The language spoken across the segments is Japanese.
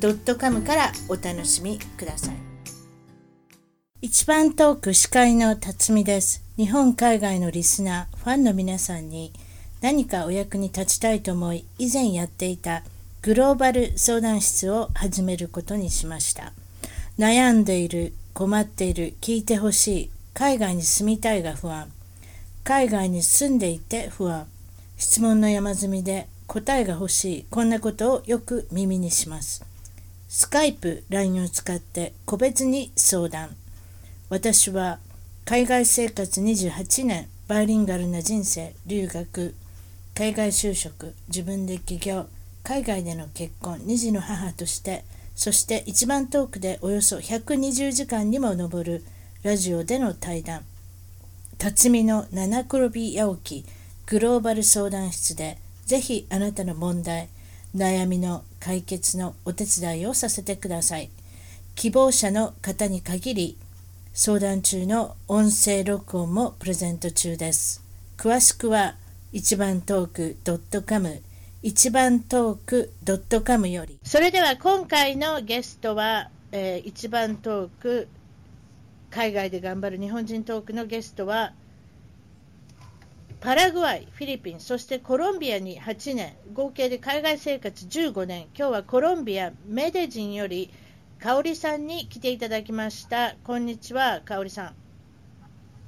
.com からお楽しみください。一番トーク司会の辰巳です。日本海外のリスナーファンの皆さんに何かお役に立ちたいと思い以前やっていたグローバル相談室を始めることにしました。悩んでいる困っている聞いてほしい海外に住みたいが不安。海外に住んでいて不安。質問の山積みで答えが欲しい。こんなことをよく耳にします。スカイプ LINE を使って個別に相談。私は海外生活28年バイリンガルな人生留学海外就職自分で起業海外での結婚2児の母としてそして一番遠くでおよそ120時間にも上るラジオでの対談。辰巳の七転び八起きグローバル相談室でぜひあなたの問題悩みの解決のお手伝いをさせてください希望者の方に限り相談中の音声録音もプレゼント中です。詳しくは一番トーク .com 一番トーク .com より。それでは今回のゲストは、えー、一番トーク海外で頑張る日本人トークのゲストはパラグアイ、フィリピン、そしてコロンビアに8年、合計で海外生活15年、今日はコロンビア、メデジンよりかおりさんに来ていただきました。こんにちは、かおりさん。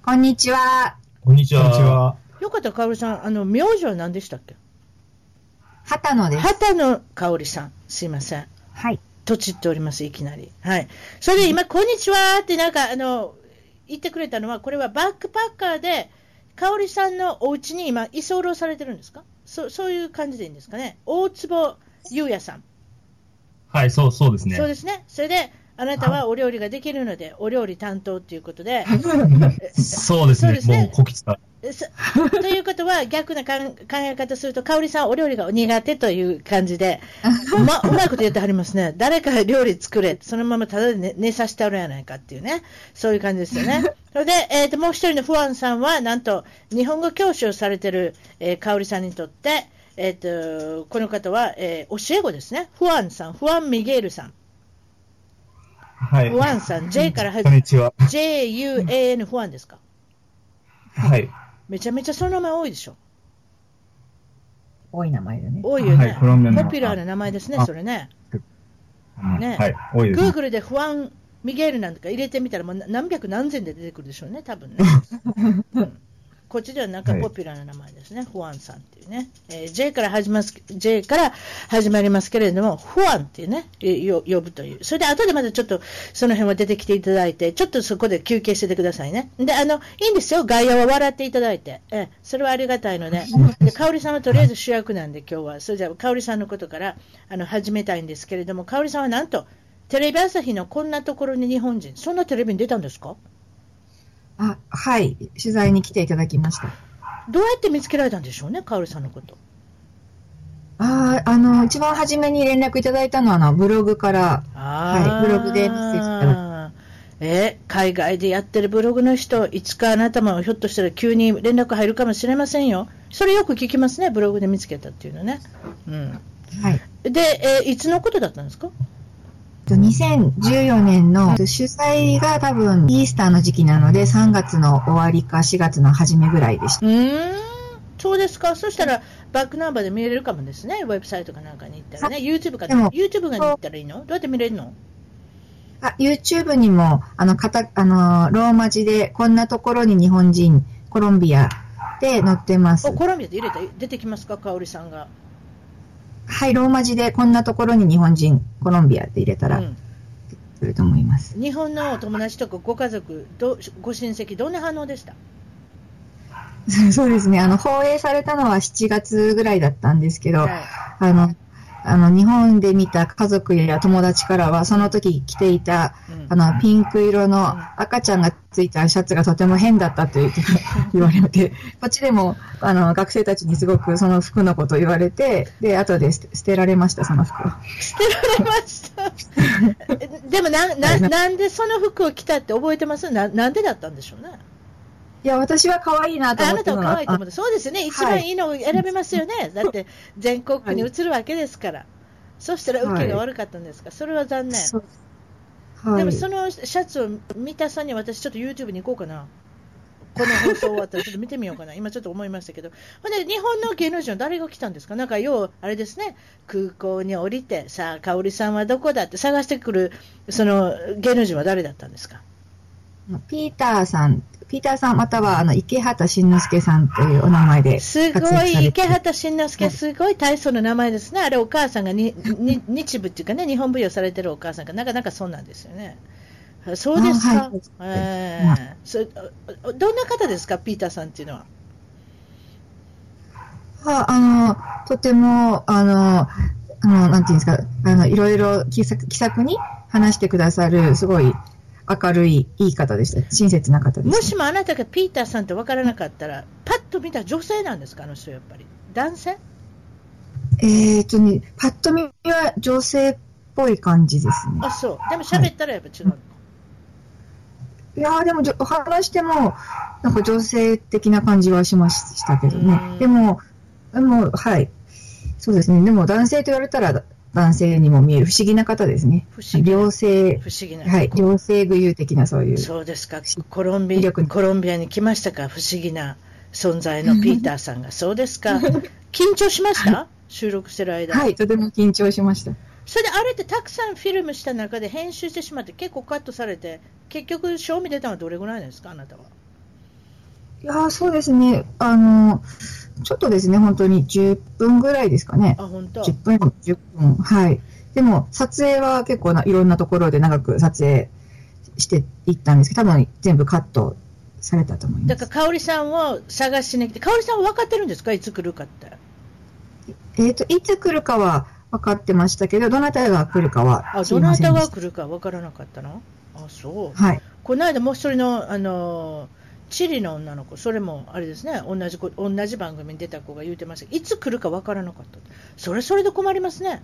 こんにちは。こんにちは。よかった、かおりさん。あの、名字は何でしたっけ？畑野です。畑野かおりさん。すいません。はい。とちっております、いきなり。はい。それで今、こんにちはってなんか、あの、言ってくれたのは、これはバックパッカーで、かおりさんのお家に今、居候されてるんですか？そそういう感じでいいんですかね？大坪優也さん。はい、そう、そうですね。そうですね。それで、あなたはお料理ができるので、お料理担当ということで。そうですね。うすねもう、こき使 ということは、逆な考え方すると、香織さん、お料理が苦手という感じで、ま、うまいこと言ってはりますね。誰か料理作れ、そのままただで寝寝させてあるやないかっていうね。そういう感じですよね。それで、えっ、ー、と、もう一人のフアンさんは、なんと、日本語教師をされてる、えー、香織さんにとって、えっ、ー、と、この方は、えー、教え子ですね。フアンさん、フアン・ミゲールさん。はい。フアンさん、J から始まる。こんにちは。J-U-A-N フアンですか？はい。めちゃめちゃその名前多いでしょ。多い名前だね。多いよね。はい、ポピュラーな名前ですね、それね。ね。はい、多いです、ね。Google でフアン・ミゲールなんとか入れてみたら、もう何百何千で出てくるでしょうね、多分ね。うんこっちではなんかポピュラーな名前ですね、はい、フアンさんっていうね、えー、J から始ます J から始まりますけれども、フアンっていうね、呼ぶという、それで後でまたちょっとその辺は出てきていただいて、ちょっとそこで休憩しててくださいね。で、あの、いいんですよ、外野は笑っていただいて、えー、それはありがたいので、で、香織さんはとりあえず主役なんで、今日は、それじゃあ、香織さんのことからあの始めたいんですけれども、香織さんはなんと、テレビ朝日のこんなところに日本人、そんなテレビに出たんですか？あ、はい。取材に来ていただきました。どうやって見つけられたんでしょうね、カオルさんのこと。ああ、あの、一番初めに連絡いただいたのは、あの、ブログから、はい、ブログでメッセージいただえ海外でやってるブログの人、いつかあなたもひょっとしたら急に連絡入るかもしれませんよ。それよく聞きますね、ブログで見つけたっていうのね。うん。はい。で、えー、いつのことだったんですか？2014年の主催が多分イースターの時期なので3月の終わりか4月の初めぐらいでした。うん、そうですか。そしたらバックナンバーで見れるかもですね。ウェブサイトかなんかに行ったらね。YouTube か、YouTube がに行ったらいいの？どうやって見れるの？あ、YouTube にも、あの、かた、あの、ローマ字で、こんなところに日本人、コロンビアで載ってます。コロンビアで入れた出てきますか、香織さんが。はい、ローマ字でこんなところに日本人、コロンビアって入れたら、うん、来ると思います。日本のお友達とかご家族、どご親戚、どんな反応でした？そうですね。あの、放映されたのは7月ぐらいだったんですけど、はい、あの、あの、日本で見た家族や友達からは、その時着ていた、あの、ピンク色の赤ちゃんがついたシャツがとても変だったと 言われて、こっちでも、あの、学生たちにすごくその服のことを言われて、で、後で捨てられました、その服を。捨てられました。でもな、な、なんでその服を着たって覚えてます？な、なんでだったんでしょうね。いや、私は可愛いなと思って。あなたは可愛いと思って。そうですね。一番いいのを選べますよね。はい、だって、全国区に移るわけですから。はい、そしたら受けが悪かったんですか？それは残念。はい、でも、そのシャツを見たさに私、ちょっと YouTube に行こうかな。この放送終わったらちょっと見てみようかな、今ちょっと思いましたけど、ほんで日本の芸能人は誰が来たんですか、なんかよう、あれですね、空港に降りて、さあ、香織さんはどこだって探してくる、その芸能人は誰だったんですか？ピーターさんピーターさんまたはあの池畑慎之介さんというお名前で。すごい、池畑慎之介、すごい大層の名前ですね。あれ、お母さんがにに日舞っていうかね、日本舞踊されてるお母さんが、なかなかそうなんですよね。そうですか？はい、えー、そどんな方ですか、ピーターさんっていうのは。はあの、とても、あの、あの、なんていうんですか、あの、いろいろ気さ気さくに話してくださる、すごい、明るい、いい方でした。親切な方でした。もしもあなたがピーターさんって分からなかったら、パッと見た女性なんですか、あの人、やっぱり。男性？えーとね、パッと見は女性っぽい感じですね。あ、そう。でも喋ったらやっぱ違うの、はい、いやでも、話しても、なんか女性的な感じはしましたけどね。でも、でも、はい。そうですね。でも、男性と言われたら、男性にも見える不思議な方ですね。不思議良性、不思議な。はい、良性具有的なそういう。そうですか。コロンビア、コロンビアに来ましたか？不思議な存在の ピーターさんが。そうですか。緊張しました？収録してる間。はい、とても緊張しました。それであれってたくさんフィルムした中で編集してしまって結構カットされて、結局賞味出たのはどれぐらいですか？あなたは。いやそうですね。あの、ちょっとですね、本当に10分ぐらいですかね。あ、本当 ?10 分、10分。はい。でも、撮影は結構ないろんなところで長く撮影していったんですけど、多分全部カットされたと思います。だから、香織さんを探しに来て、香織さんは分かってるんですか？いつ来るかって。えっ、ー、と、いつ来るかは分かってましたけど、どなたが来るかはあ、どなたが来るか分からなかったの？あ、そう。はい。この間もう一人の、あのーチリの女の子、それもあれですね、同じ同じ番組に出た子が言うてましたいつ来るか分からなかった、それそれで困りますね。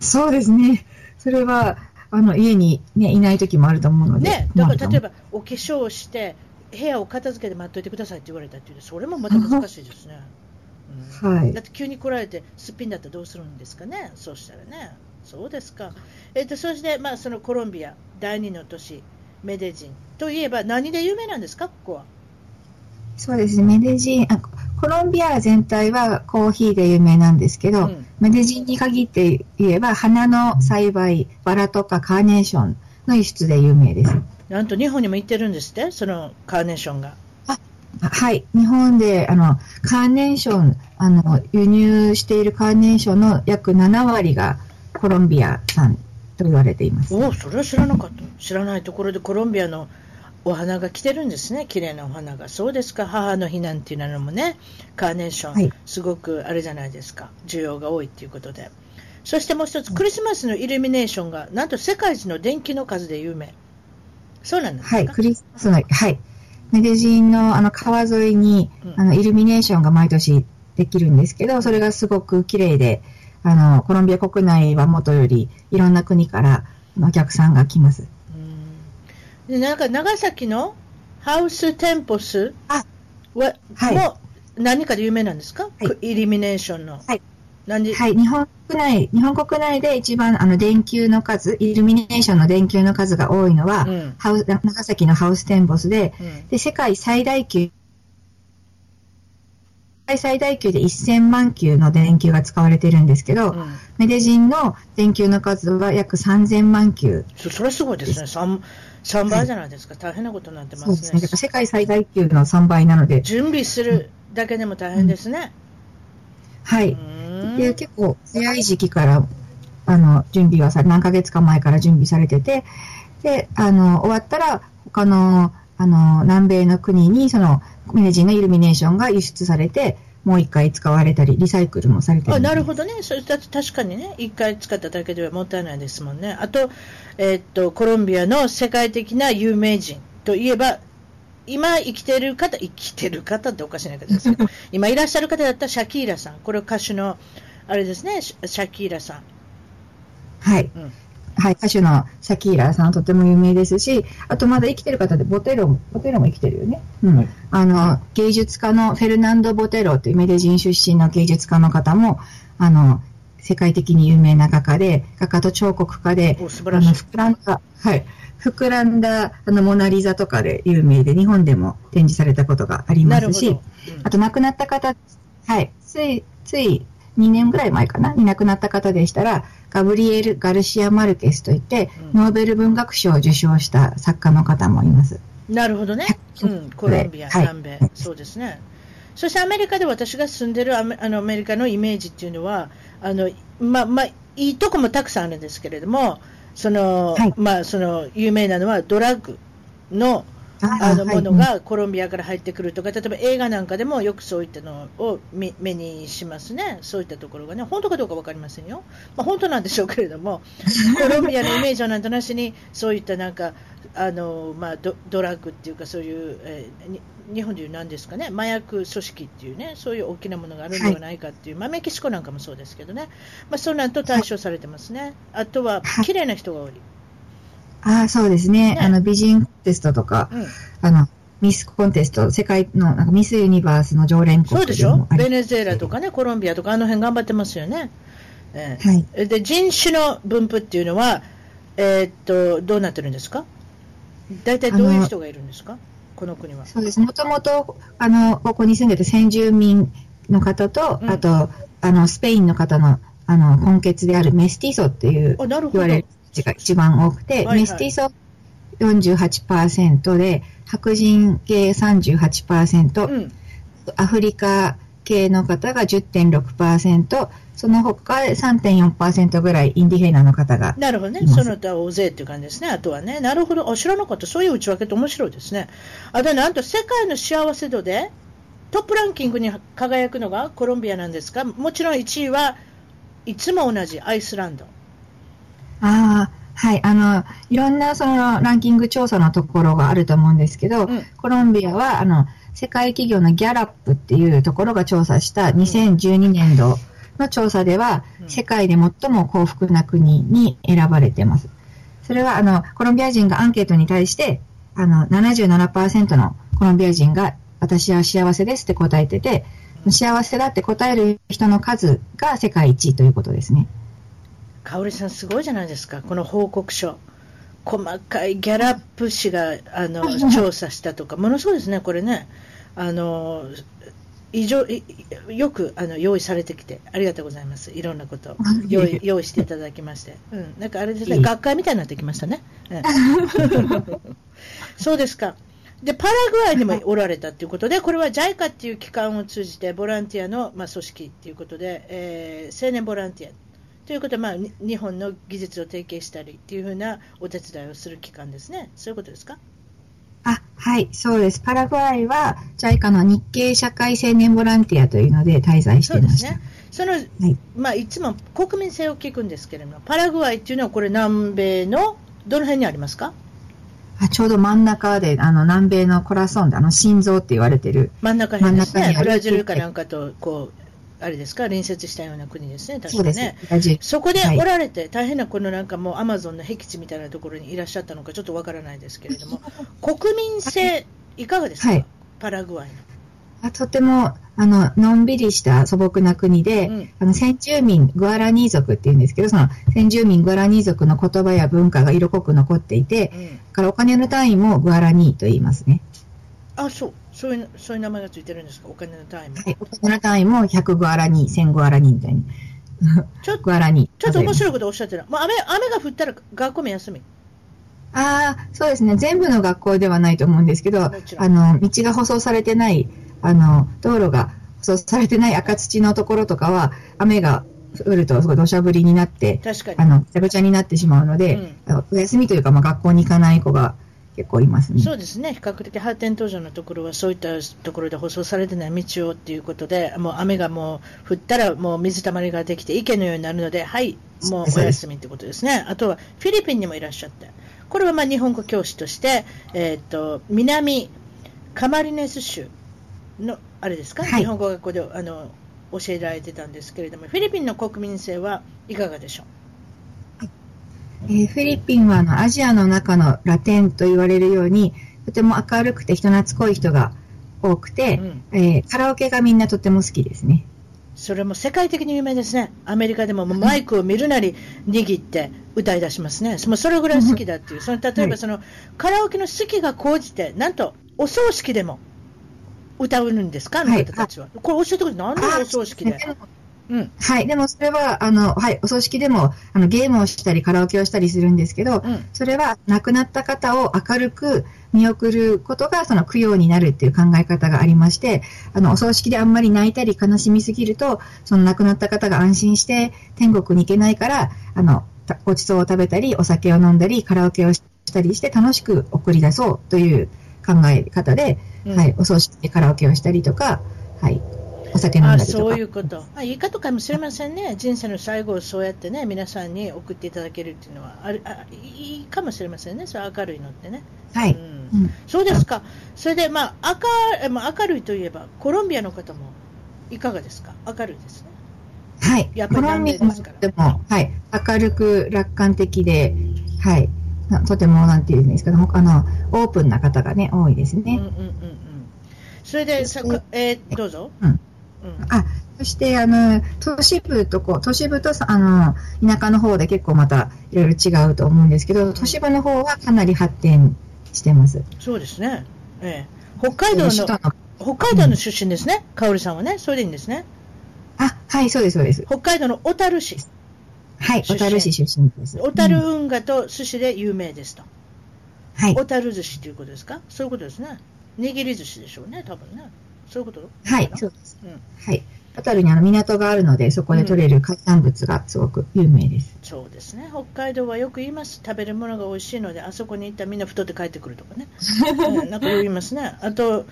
そうですね、それはあの家に、ね、いない時もあると思うので、ね、だから例えばお化粧をして、部屋を片付けて待っといてくださいって言われたっていうそれもまた難しいですね。うん、はい、だって急に来られて、すっぴんだったらどうするんですかね、そうしたらね、そうですか。えっと、そして、まあ、そのコロンビア、第二の都市、メデジンといえば何で有名なんですか、ここは。そうですね、メデジンあ、コロンビア全体はコーヒーで有名なんですけど、うん、メデジンに限って言えば、花の栽培、バラとかカーネーションの輸出で有名です。なんと日本にも行ってるんですって、そのカーネーションが。あはい、日本であのカーネーションあの、輸入しているカーネーションの約7割がコロンビア産と言われています。おそれは知らなかった。知らないところでコロンビアのお花が来てるんですね、綺麗なお花が。そうですか、母の日なんていうのもね、カーネーション、はい、すごくあれじゃないですか、需要が多いっていうことで。そしてもう一つ、クリスマスのイルミネーションが、なんと世界一の電気の数で有名。そうなんですか？はい、クリスマスの、はい。メデジンのあの川沿いに、あのイルミネーションが毎年できるんですけど、それがすごく綺麗で、あの、コロンビア国内はもとよりいろんな国からお客さんが来ます。でなんか長崎のハウステンポスは、はい、も何かで有名なんですか、はい、イルミネーションの。はい。はい、日本国内、日本国内で一番あの電球の数、イルミネーションの電球の数が多いのは、うん、ハウ長崎のハウステンボスで、うん、で、世界最大級最大級で1000万球の電球が使われているんですけど、うん、メデジンの電球の数は約3000万球そ。それすごいですね。3, 3倍じゃないですか。はい、大変なことになってますね。そうですね。世界最大級の3倍なので。準備するだけでも大変ですね。うん、はい。で結構早い時期からあの準備はさ何ヶ月か前から準備されててであの終わったら他のあの南米の国にそのメネジンのイルミネーションが輸出されてもう一回使われたり、リサイクルもされてるあなるほどね、それだ確かにね、一回使っただけではもったいないですもんね。あと、えー、っと、コロンビアの世界的な有名人といえば、今生きてる方、生きてる方っておかしな方ですけど、今いらっしゃる方だったらシャキーラさん、これ歌手の、あれですね、シャキーラさん。はい。うんはい、歌手のシャキーラさんとても有名ですし、あとまだ生きてる方でボテロも、ボテロも生きてるよね。うん。はい、あの、芸術家のフェルナンド・ボテロというメデジン出身の芸術家の方も、あの、世界的に有名な画家で、画家と彫刻家で、あの、膨らんだ、はい、膨らんだ、あの、モナリザとかで有名で、日本でも展示されたことがありますし、うん、あと亡くなった方、はい、つい、つい2年ぐらい前かな、に亡くなった方でしたら、ガブリエル・ガルシア・マルケスといって、うん、ノーベル文学賞を受賞した作家の方もいます。なるほどね。うん、コロンビア、南米、はい、そうですね。そしてアメリカで私が住んでるアメあのアメリカのイメージっていうのは、あのまあまあ、いいとこもたくさんあるんですけれども、その、はい、まあ、その有名なのはドラッグのあのものがコロンビアから入ってくるとか、例えば映画なんかでもよくそういったのを目にしますね、そういったところがね、本当かどうか分かりませんよ、まあ、本当なんでしょうけれども、コロンビアのイメージはなんとなしに、そういったなんか、あのまあ、ドドラッグっていうか、そういう、えー、日本でいうなんですかね、麻薬組織っていうね、そういう大きなものがあるんではないかっていう、はい、まあ、メキシコなんかもそうですけどね、まあ、そうなんと対象されてますね、あとは綺麗な人が多い。ああ、そうですね。ね。あの、美人コンテストとか、うん、あの、ミスコンテスト、世界のなんかミスユニバースの常連国そうでしょ？ベネズエラとかね、コロンビアとか、あの辺頑張ってますよね。えー、はい、で人種の分布っていうのは、えー、っと、どうなってるんですか？大体どういう人がいるんですか？この国は。そうです。もともと、あの、ここに住んでて先住民の方と、うん、あと、あの、スペインの方の、あの、根血であるメスティソっていう、言われるちが一番多くて、はいはい、メスティソ48%で、白人系38%、うん、アフリカ系の方が10.6%、その他3.4%ぐらいインディヘイナーの方がなるほどね。その他大勢っていう感じですね。あとはね。なるほど。知らなかった。そういう内訳って面白いですね。あとなんと世界の幸せ度でトップランキングに輝くのがコロンビアなんですが、もちろん1位はいつも同じアイスランド。ああ、はい、あの、いろんなそのランキング調査のところがあると思うんですけど、うん、コロンビアは、あの、世界企業のギャラップっていうところが調査した2012年度の調査では、うん、世界で最も幸福な国に選ばれています。それは、あの、コロンビア人がアンケートに対して、あの、77%のコロンビア人が、私は幸せですって答えてて、幸せだって答える人の数が世界一位ということですね。香織さん、すごいじゃないですか、この報告書。細かいギャラップ氏があの 調査したとか、ものすごいですね、これね。あの異常よくあの用意されてきて、ありがとうございます、いろんなこと 用意用意していただきまして、うん、なんかあれですね、学会みたいになってきましたね。うん、そうですか。で、パラグアイにもおられたということで、これは JICA っていう機関を通じて、ボランティアの、まあ、組織ということで、えー、青年ボランティアということは、まあ、日本の技術を提携したりというふうなお手伝いをする機関ですね。そういうことですか？あ、はい、そうです。パラグアイは JICA の日系社会青年ボランティアというので滞在していました。そうですね。その、はい、まあ、いつも国民性を聞くんですけれども、パラグアイっていうのはこれ南米のどの辺にありますか？あちょうど真ん中で、あの、南米のコラソンで、あの、心臓って言われてる。真ん中にですね。ブラジルかなんかと、こう、あれですか、隣接したような国ですね、確かね。そこでおられて、はい、大変なこのなんかもうアマゾンの僻地みたいなところにいらっしゃったのか、ちょっとわからないですけれども、国民性、いかがですか、はい、パラグアイの。あとてもあののんびりした素朴な国で、うん、あの先住民グアラニー族っていうんですけど、その先住民グアラニー族の言葉や文化が色濃く残っていて、うん、からお金の単位もグアラニーと言いますね。あ、そう。そういう、そういう名前がついてるんですか？お金の単位も。はい、お金の単位も100グアラに、1000グアラにみたいに。ちょっと、グアラに。ちょっと面白いことおっしゃってる。まあ、雨、雨が降ったら学校も休み。ああ、そうですね。全部の学校ではないと思うんですけど、あの、道が舗装されてない、あの、道路が舗装されてない赤土のところとかは、雨が降るとすごい土砂降りになって。あの、ぐちゃぐちゃになってしまうので、うん、お休みというか、まあ、学校に行かない子が結構いますね。そうですね。比較的発展途上のところはそういったところで舗装されてない道をっていうことで、もう雨がもう降ったらもう水たまりができて池のようになるので、はい、もうお休みってことですね。あとはフィリピンにもいらっしゃって、これはまあ日本語教師として、えっ、ー、と、南カマリネス州の、あれですか、はい、日本語学校であの教えられてたんですけれども、フィリピンの国民性はいかがでしょう？えー、フィリピンはあのアジアの中のラテンと言われるように、とても明るくて人懐っこい人が多くて、うん、えー、カラオケがみんなとても好きですね。それも世界的に有名ですね。アメリカでもマイクを見るなり握って歌い出しますね。もうそれぐらい好きだっていう。その例えばその、カラオケの好きが高じて、なんとお葬式でも歌うんですか、あの方たちは。これ教えてくれ、なんでお葬式で？うん、はい。でもそれは、あの、はい、お葬式でも、あの、ゲームをしたり、カラオケをしたりするんですけど、うん、それは亡くなった方を明るく見送ることが、その供養になるっていう考え方がありまして、あの、お葬式であんまり泣いたり悲しみすぎると、その亡くなった方が安心して天国に行けないから、あの、ごちそうを食べたり、お酒を飲んだり、カラオケをしたりして楽しく送り出そうという考え方で、うん、はい、お葬式でカラオケをしたりとか、はい、お酒飲んだりとか。そういうこと。あいいかとかもしれませんね。人生の最後をそうやってね、皆さんに送っていただけるっていうのは、ああいいかもしれませんね。それ明るいのってね。はい。うん、そうですか。それで、まあ、明まあ、明るいといえば、コロンビアの方もいかがですか？明るいですね。はい。やっぱりコロンビアの方でも、はい。明るく楽観的で、はい。とても、なんていうんですか、あの、オープンな方がね、多いですね。うんうんうんうん。それで、さえー、どうぞ。うん。あ、そして、あの、都市部とこ、都市部と、あの、田舎の方で結構またいろいろ違うと思うんですけど、都市部の方はかなり発展してます。そうですね。ええ。北海道の、北海道の出身ですね。かおりさんはね。それでいいんですね。あ、はい、そうです、そうです。北海道の小樽市。はい、小樽市出身です。小樽運河と寿司で有名ですと。はい。小樽寿司ということですか？そういうことですね。握り寿司でしょうね、多分ね。そういうこと？はい、そうです。うん、はい。小樽にあの港があるので、そこで取れる海産物がすごく有名です、うん、そうですね。北海道はよく言います。食べるものが美味しいので、あそこに行ったらみんな太って帰ってくるとかね。うん、なんか言いますね。あと、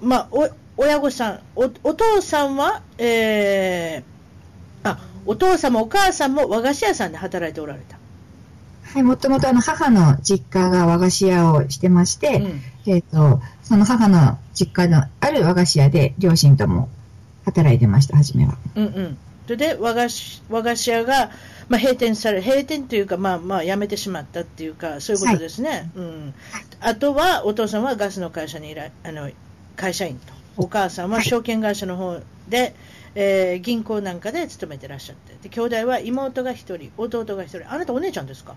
まあ、お、親御さん、お、お父さんは、えー、あ、お父さんもお母さんも和菓子屋さんで働いておられた。はい、もともとあの母の実家が和菓子屋をしてまして、うん、えっ、ー、と、その母の実家のある和菓子屋で両親とも働いてました、初めは。うんうん。それで和菓子和菓子屋が、まあ、閉店され、閉店というか、まあまあ、辞めてしまったっていうか、そういうことですね。はい、うん。あとは、お父さんはガスの会社にいら、あの、会社員と。お母さんは証券会社の方で、はい、えー、銀行なんかで勤めてらっしゃって。で、兄弟は妹が1人、弟が1人。あなたお姉ちゃんですか？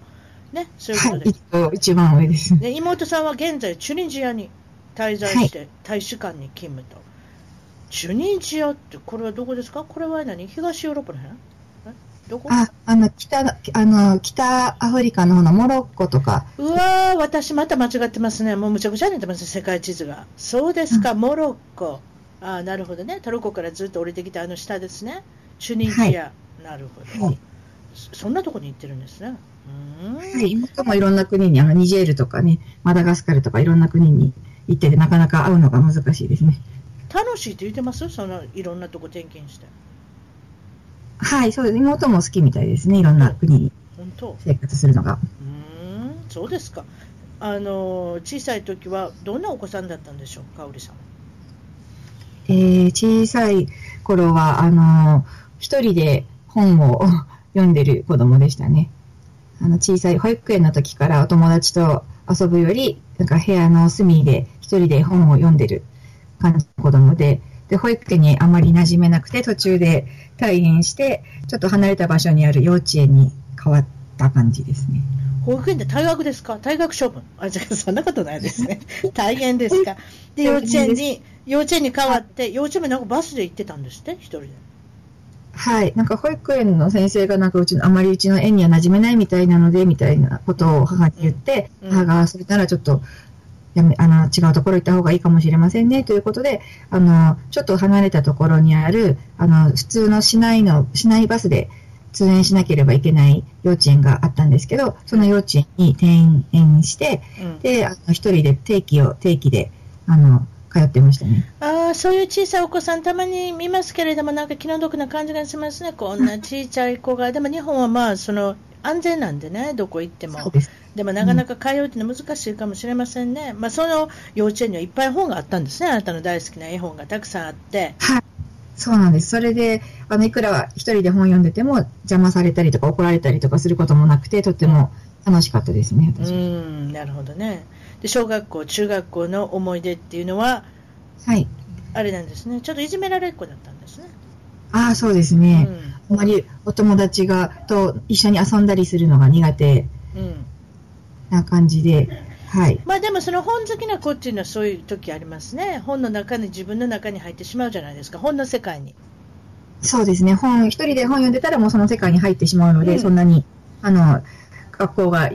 ね、そういうことです。はい、一番上です。で妹さんは現在、チュニジアに滞在して、大使館に勤務と。チュニジアって、これはどこですか？これは何？東ヨーロッパの辺？どこ？あ、あの、北、あの、北アフリカの方のモロッコとか。うわー、私また間違ってますね。もうむちゃくちゃになってます世界地図が。そうですか、うん、モロッコ。あなるほどね。トルコからずっと降りてきたあの下ですね。チュニジア。はい、なるほど、はい、そんなとこに行ってるんですね。はい、妹もいろんな国に、あの、ニジェールとかね、マダガスカルとかいろんな国に行ってて、なかなか会うのが難しいですね。楽しいって言ってます？その、いろんなとこ転勤して。はい、そうです。妹も好きみたいですね。いろんな国に生活するのが。うん、そうですか。あの、小さい時はどんなお子さんだったんでしょう、かおりさん。えー、小さい頃は、あの、一人で本を読んでる子供でしたね。あの、小さい保育園の時からお友達と遊ぶより、なんか部屋の隅で一人で本を読んでる感じの子供で、で、保育園にあまり馴染めなくて、途中で退園して、ちょっと離れた場所にある幼稚園に変わった感じですね。保育園で退学ですか？退学処分？あ、じゃあそんなことないですね。大変ですか？で、幼稚園に、幼稚園に変わって、幼稚園もなんかバスで行ってたんですって？一人で。はい。なんか保育園の先生がなんかうちの、あまりうちの園には馴染めないみたいなので、みたいなことを母に言って、うん、母がそれならちょっと、やめ、あの、違うところ行った方がいいかもしれませんね、ということで、あの、ちょっと離れたところにある、あの、普通の市内の、市内バスで、通園しなければいけない幼稚園があったんですけど、その幼稚園に転園して、うん、で、あの一人で定期を、定期で、あの、通ってましたね。ああ、そういう小さいお子さんたまに見ますけれども、なんか気の毒な感じがしますね。こんな小さい子が。でも日本はまあ、その、安全なんでね、どこ行っても。ででもなかなか通うってのは難しいかもしれませんね。うん、まあ、その幼稚園にはいっぱい本があったんですね。あなたの大好きな絵本がたくさんあって。はい。そうなんです。それで、あの、いくら一人で本読んでても邪魔されたりとか怒られたりとかすることもなくて、とっても楽しかったですね、私うん、なるほどね。で、小学校、中学校の思い出っていうのは、はい。あれなんですね。ちょっといじめられっ子だったんですね。ああ、そうですね。うん、あまりお友達が、と一緒に遊んだりするのが苦手な感じで、はい。まあでもその本好きな子っていうのはそういう時ありますね。本の中に、自分の中に入ってしまうじゃないですか。本の世界に。そうですね。本、一人で本読んでたらもうその世界に入ってしまうので、うん、そんなに、あの、学校が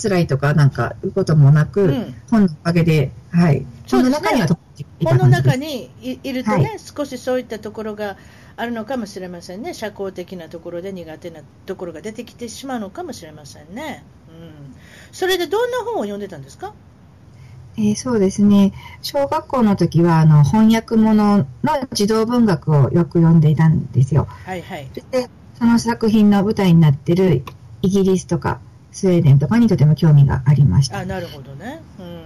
辛いとかなんかいうこともなく、うん、本のおかげで、はい。本の中には本の中にいるとね、はい、少しそういったところがあるのかもしれませんね。社交的なところで苦手なところが出てきてしまうのかもしれませんね。うん。それでどんな本を読んでたんですか？えー、そうですね。小学校の時は、あの、翻訳物の児童文学をよく読んでいたんですよ。はいはい。で、その作品の舞台になっているイギリスとかスウェーデンとかにとても興味がありました。あ、なるほどね。うん。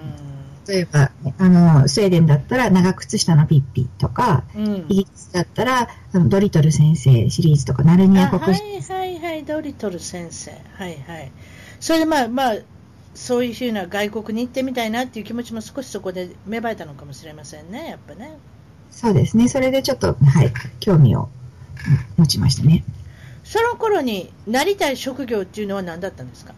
例えば、あの、スウェーデンだったら長靴下のピッピとか、うん、イギリスだったら、そのドリトル先生シリーズとか、ナルニア国はいはいはい、ドリトル先生。はいはい。それでまあまあ、そういうふうな外国に行ってみたいなっていう気持ちも少しそこで芽生えたのかもしれませんね、やっぱね。そうですね。それでちょっと、はい、興味を持ちましたね。その頃になりたい職業っていうのは何だったんですか？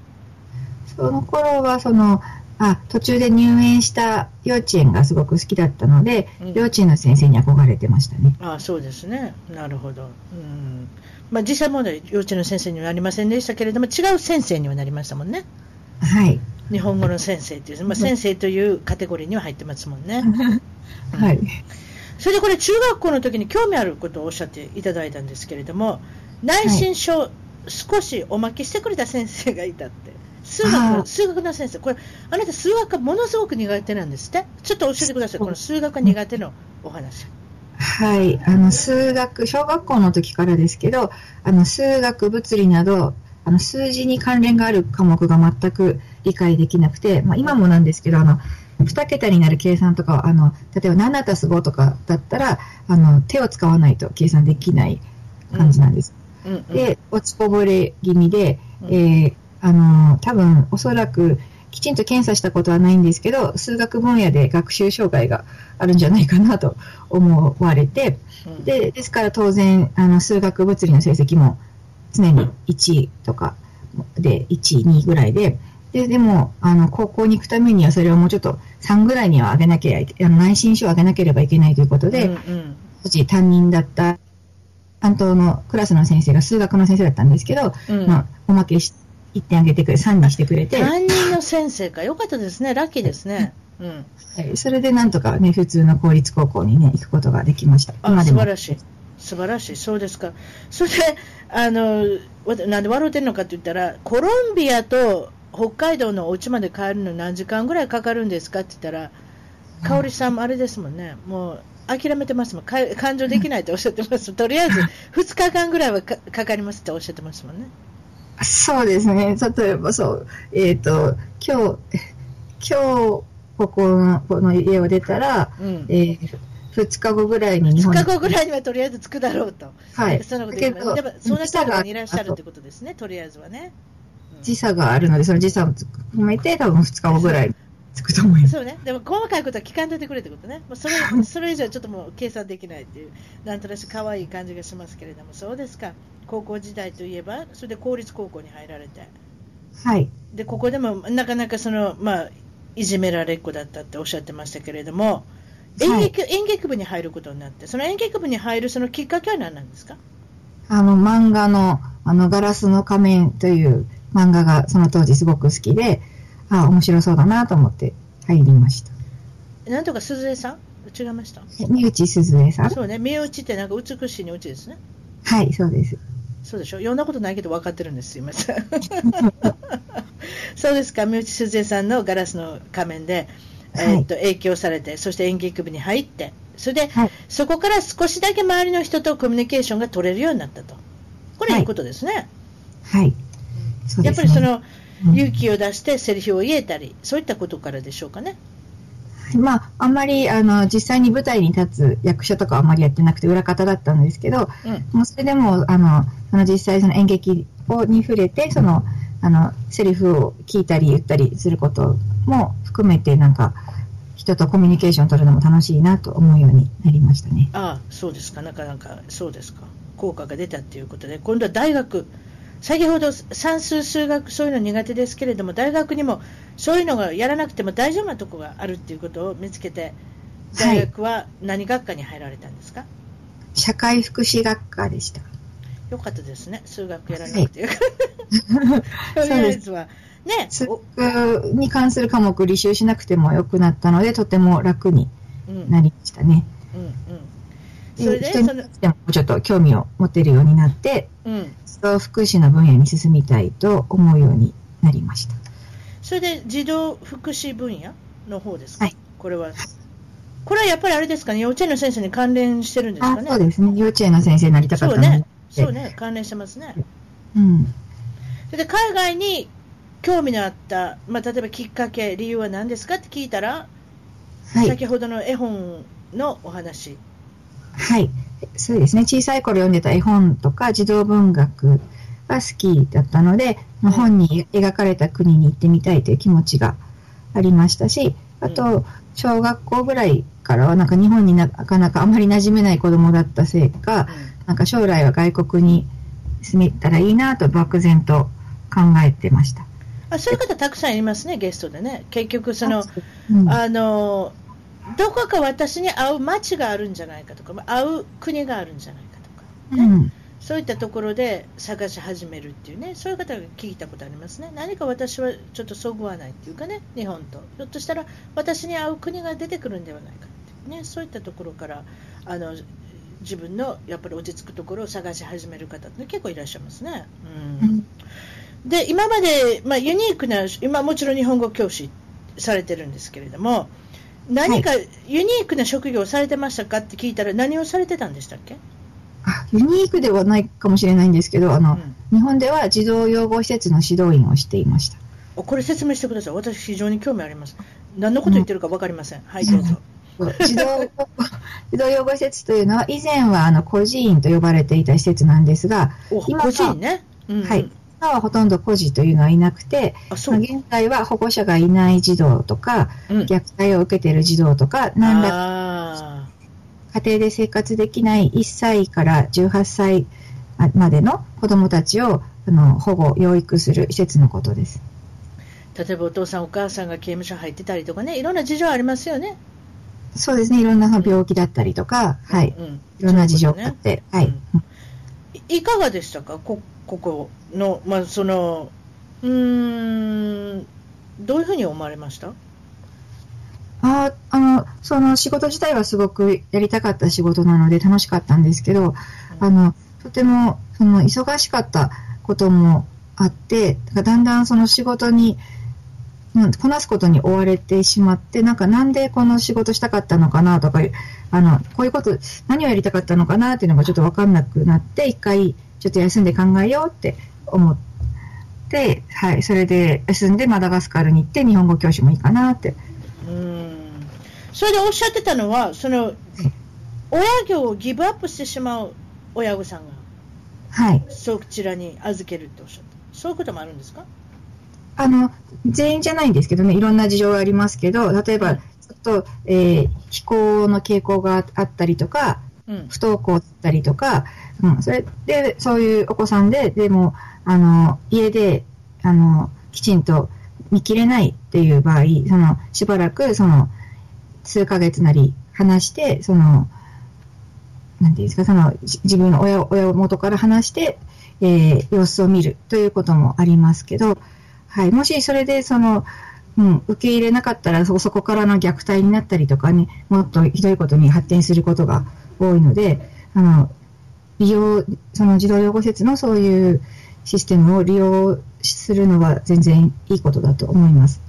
その頃は、その、あ、途中で入園した幼稚園がすごく好きだったので、うん、幼稚園の先生に憧れてましたね。あそうですね。なるほど。うんまあ、実際問題、幼稚園の先生にはなりませんでしたけれども、違う先生にはなりましたもんね。はい。日本語の先生っていう、まあ、先生というカテゴリーには入ってますもんね。はい。それでこれ、中学校の時に興味あることをおっしゃっていただいたんですけれども、内申書、はい、少しおまけしてくれた先生がいたって。数学数学の先生、これ、あなた数学がものすごく苦手なんですって、ちょっと教えてください、この数学が苦手のお話。はい、あの数学、小学校の時からですけど、あの数学、物理など、あの数字に関連がある科目が全く理解できなくて、まあ、今もなんですけど、あの2桁になる計算とかあの例えば7たす5とかだったらあの手を使わないと計算できない感じなんです。うん。うん。うん、で落ちこぼれ気味で、えー、あの多分おそらくきちんと検査したことはないんですけど数学分野で学習障害があるんじゃないかなと思われて、でですから当然あの数学物理の成績も常に1位とかで、1位、2位ぐらいで、ででもあの高校に行くためにはそれをもうちょっと3ぐらいには上げなきゃあの内申書を上げなければいけないということで、うんうん、当時担任だった担当のクラスの先生が数学の先生だったんですけど、うん、まあ、おまけし1点上げてくれ、3にしてくれて。担任の先生か、よかったですね、ラッキーですね。うん、はい、それでなんとかね、普通の公立高校にね、行くことができました。あ、素晴らしい。素晴らしい、そうですか。それで、あの、なんで笑うてんのかって言ったら、コロンビアと北海道のお家まで帰るの何時間ぐらいかかるんですかって言ったら、香織さんもあれですもんね、もう諦めてますもん、感情できないっておっしゃってます、とりあえず 2日間ぐらいはかかりますっておっしゃってますもんね。そうですね、例えばそう、えっ、ー、と、今日、今日、ここのこの家を出たら、うん、えー2日後ぐらいに日本2日後ぐらいにはとりあえず着くだろうと。はい。そんなこと。でも、そんな人がいらっしゃるってことですね、とりあえずはね。時差があるので、その時差を含めて、多分2日後ぐらい着くと思います。そうね。でも、細かいことは聞かんといてくれってことね。それ、それ以上ちょっともう計算できないっていう、なんとなく可愛い感じがしますけれども、そうですか。高校時代といえば、それで公立高校に入られて。はい。で、ここでも、なかなかその、まあ、いじめられっ子だったっておっしゃってましたけれども、演劇はい、演劇部に入ることになって、その演劇部に入るそのきっかけは何なんですか？あの漫画のあのガラスの仮面という漫画がその当時すごく好きで、あ面白そうだなと思って入りました。なんとか鈴江さん？違いました？三内鈴江さん？そうね、三内ってなんか美しいにうちですね。はい、そうです。そそうでしょ？読んだことないけど分かってるんです。すいません。そうですか。三内鈴江さんの「ガラスの仮面で」えー、っと影響されてそして演劇部に入ってそれで、はい、そこから少しだけ周りの人とコミュニケーションが取れるようになったと。これい。いことですね。はい、やっぱりその、勇気を出してセリフを言えたりそういったことからでしょうかね。まあ、あんまりあの実際に舞台に立つ役者とかはあんまりやってなくて裏方だったんですけど、うん、もうそれでもあのその実際その演劇をに触れてそのあのセリフを聞いたり言ったりすることも含めてなんか人とコミュニケーション取るのも楽しいなと思うようになりましたね。ああそうですか。なかなかそうですか。効果が出たということで今度は大学先ほど算数、数学、そういうの苦手ですけれども、大学にもそういうのがやらなくても大丈夫なところがあるっていうことを見つけて、大学は何学科に入られたんですか、はい、社会福祉学科でした。よかったですね、数学やらなくてよかった。はい、とりあえずは。ね、数学に関する科目履修しなくてもよくなったので、とても楽になりましたね。うん、うん、うんそれで人にもちょっと興味を持てるようになって、うん、福祉の分野に進みたいと思うようになりました。それで児童福祉分野の方ですか、はい、これは。これはやっぱりあれですかね、幼稚園の先生に関連してるんですかね？そうですね、幼稚園の先生になりたかったそうね、そうね、関連してますね。うん。それで海外に興味のあった、まあ、例えばきっかけ、理由は何ですか？って聞いたら、はい、先ほどの絵本のお話。はい。そうですね。小さい頃読んでた絵本とか児童文学が好きだったので、うん、本に描かれた国に行ってみたいという気持ちがありましたし、あと、小学校ぐらいからはなんか日本になかなかあまり馴染めない子供だったせいか、うん、なんか将来は外国に住めたらいいなと漠然と考えてました。あそういう方たくさんいますね、ゲストでね。結局その、うん、あの、どこか私に合う街があるんじゃないかとか、合う国があるんじゃないかとか、ね、うん、そういったところで探し始めるっていうね、そういう方が聞いたことありますね。何か私はちょっとそぐわないっていうかね、日本と。ひょっとしたら私に合う国が出てくるんではないかっていうね、そういったところからあの自分のやっぱり落ち着くところを探し始める方って結構いらっしゃいますね。うん、うん、で今まで、まあ、ユニークな、今もちろん日本語教師されてるんですけれども、何かユニークな職業をされてましたかって聞いたら、何をされてたんでしたっけ？あユニークではないかもしれないんですけど、あの、うん、日本では児童養護施設の指導員をしていました。これ説明してください。私、非常に興味あります。何のこと言ってるか分かりません。うん、はい、どうぞ。児童 児童養護施設というのは、以前はあの孤児院と呼ばれていた施設なんですが、今は、ねうんうん、はい、今はほとんど孤児というのはいなくて、まあ、現在は保護者がいない児童とか、うん、虐待を受けている児童とか、何ら家庭で生活できない1歳から18歳までの子どもたちをあの保護、養育する施設のことです。例えばお父さん、お母さんが刑務所入ってたりとかね、いろんな事情ありますよね。そうですね、いろんな病気だったりとか、うん、はい、うん、いろんな事情があって、ね、はい、うん。いかがでしたか、こここの、まあ、その、うん、どういうふうに思われました？ああの、その仕事自体はすごくやりたかった仕事なので楽しかったんですけど、あの、とても、その、忙しかったこともあって、だんだんその仕事に、こなすことに追われてしまって、なんかなんでこの仕事したかったのかなとか、あの、こういうこと、何をやりたかったのかなっていうのがちょっとわかんなくなって、一回ちょっと休んで考えようって思って、はい、それで休んでマダガスカルに行って日本語教師もいいかなって。うんそれでおっしゃってたのは、その、親業をギブアップしてしまう親御さんが、はい。そちらに預けるっておっしゃった。そういうこともあるんですか？あの、全員じゃないんですけどね、いろんな事情がありますけど、例えば、ちょっと、えー、飛行の傾向があったりとか、不登校だったりとか、うん、それで、そういうお子さんで、でも、あの、家で、あの、きちんと見切れないっていう場合、その、しばらく、その、数ヶ月なり話して、その、なんていうんですか、その、自分の親、親元から話して、えー、様子を見るということもありますけど、はい、もしそれで、その、うん、受け入れなかったらそ、そこからの虐待になったりとかね、もっとひどいことに発展することが多いので、あの、利用、その児童養護施設のそういうシステムを利用するのは全然いいことだと思います。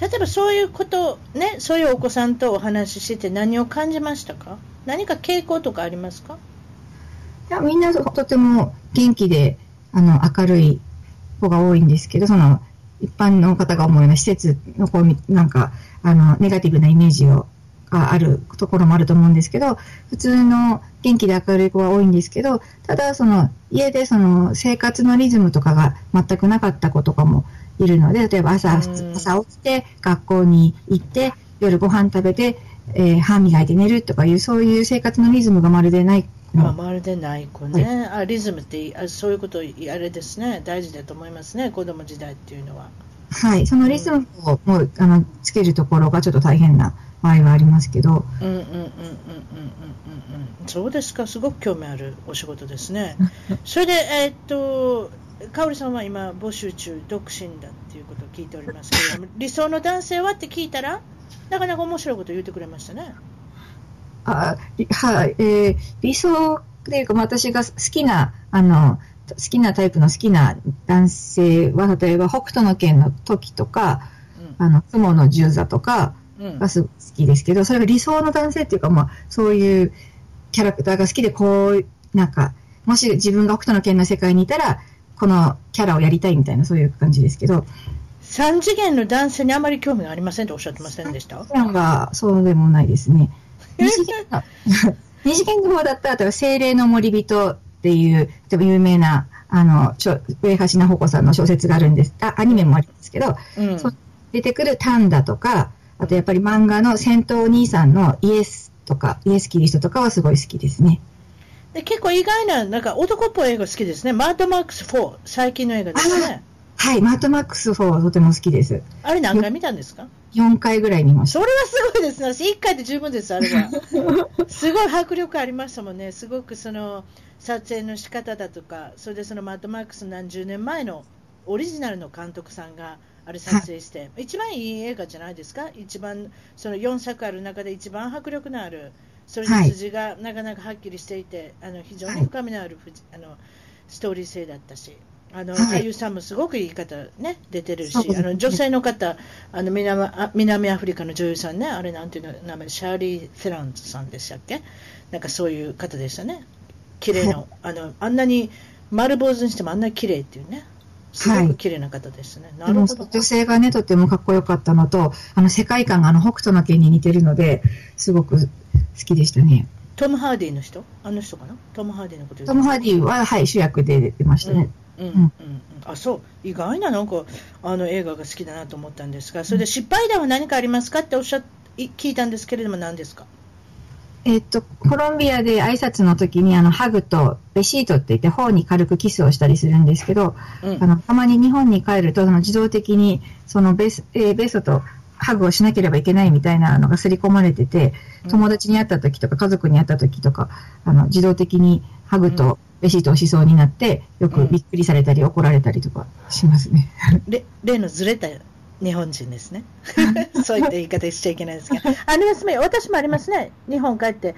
例えばそういうこと、ね、そういうお子さんとお話しして何を感じましたか？何か傾向とかありますか？いや、みんなとても元気で、あの、明るい子が多いんですけど、その、一般の方が思うような施設のこう、なんか、あの、ネガティブなイメージを、があるところもあると思うんですけど、普通の元気で明るい子は多いんですけど、ただ、その、家でその、生活のリズムとかが全くなかった子とかもいるので、例えば朝、朝起きて、学校に行って、夜ご飯食べて、えー、歯磨いて寝るとかいう、そういう生活のリズムがまるでないまあ、まるでない子ね、はい、あリズムってあそういうことあれですね。大事だと思いますね。子供時代っていうのは。はい。そのリズムをもうあのつけるところがちょっと大変な場合はありますけど。うんうんうんうんうんうんうんそうですか。すごく興味あるお仕事ですね。それでえー、っと香織さんは今募集中独身だっていうことを聞いておりますけれども 理想の男性はって聞いたらなかなか面白いこと言ってくれましたねあはい、えー、理想っていうか、私が好きな、あの、好きなタイプの好きな男性は、例えば北斗の拳の時とか、うん、あの、雲の十座とかがす好きですけど、それが理想の男性っていうか、まあ、そういうキャラクターが好きで、こう、なんか、もし自分が北斗の拳の世界にいたら、このキャラをやりたいみたいな、そういう感じですけど。3次元の男性にあまり興味がありませんとおっしゃってませんでした ?3 次元はそうでもないですね。二次元の、二次元の方だったら、例えば精霊の森人っていう、例えば有名な、あの、上橋菜穂子さんの小説があるんです。あ、アニメもありますけど、うん、出てくるタンダとか、あとやっぱり漫画の戦闘兄さんのイエスとか、イエス・キリストとかはすごい好きですね。で結構意外な、なんか男っぽい映画好きですね。マッドマックス4、最近の映画ですね。はい、マッドマックス4はとても好きです。あれ何回見たんですか？4回ぐらい見ました。それはすごいですね。私1回で十分です、あれは。すごい迫力ありましたもんね。すごくその撮影の仕方だとか、それでそのマッドマックス何十年前のオリジナルの監督さんがあれ撮影して、はい、一番いい映画じゃないですか？一番、その4作ある中で一番迫力のある、それで筋がなかなかはっきりしていて、はい、あの非常に深みのある、あのストーリー性だったし。あの、はい、俳優さんもすごくいい方ね、出てるし、あの女性の方、あの南南アフリカの女優さんね、あれなんていうの名前、シャーリー・フェランズさんでしたっけ？なんかそういう方でしたね。綺麗な、はい、あの、あんなに丸坊主にしてもあんなに綺麗っていうね。すごく綺麗な方ですね。はい、なるほど。女性がね、とてもかっこよかったのと、あの、世界観があの、北斗の拳に似てるので、すごく好きでしたね。トム・ハーディの人？あの人かな？トム・ハーディのことトム・ハーディは、はい、主役で出てましたね。うんうん。うん。あそう。意外ななんかあの映画が好きだなと思ったんですが、それで失敗談は何かありますかっておっしゃ聞いたんですけれども、何ですか？えっと、コロンビアで挨拶の時にあのハグとベシートって言って頬に軽くキスをしたりするんですけど、うん、あのたまに日本に帰るとその自動的にそのベス、えー、ベストとハグをしなければいけないみたいなのが刷り込まれてて、友達に会った時とか家族に会った時とか、あの自動的にハグとレシートをしそうになって、よくびっくりされたり怒られたりとかしますね。例のずれた日本人ですね。そういった言い方しちゃいけないですけど。ありますね。私もありますね。日本帰って。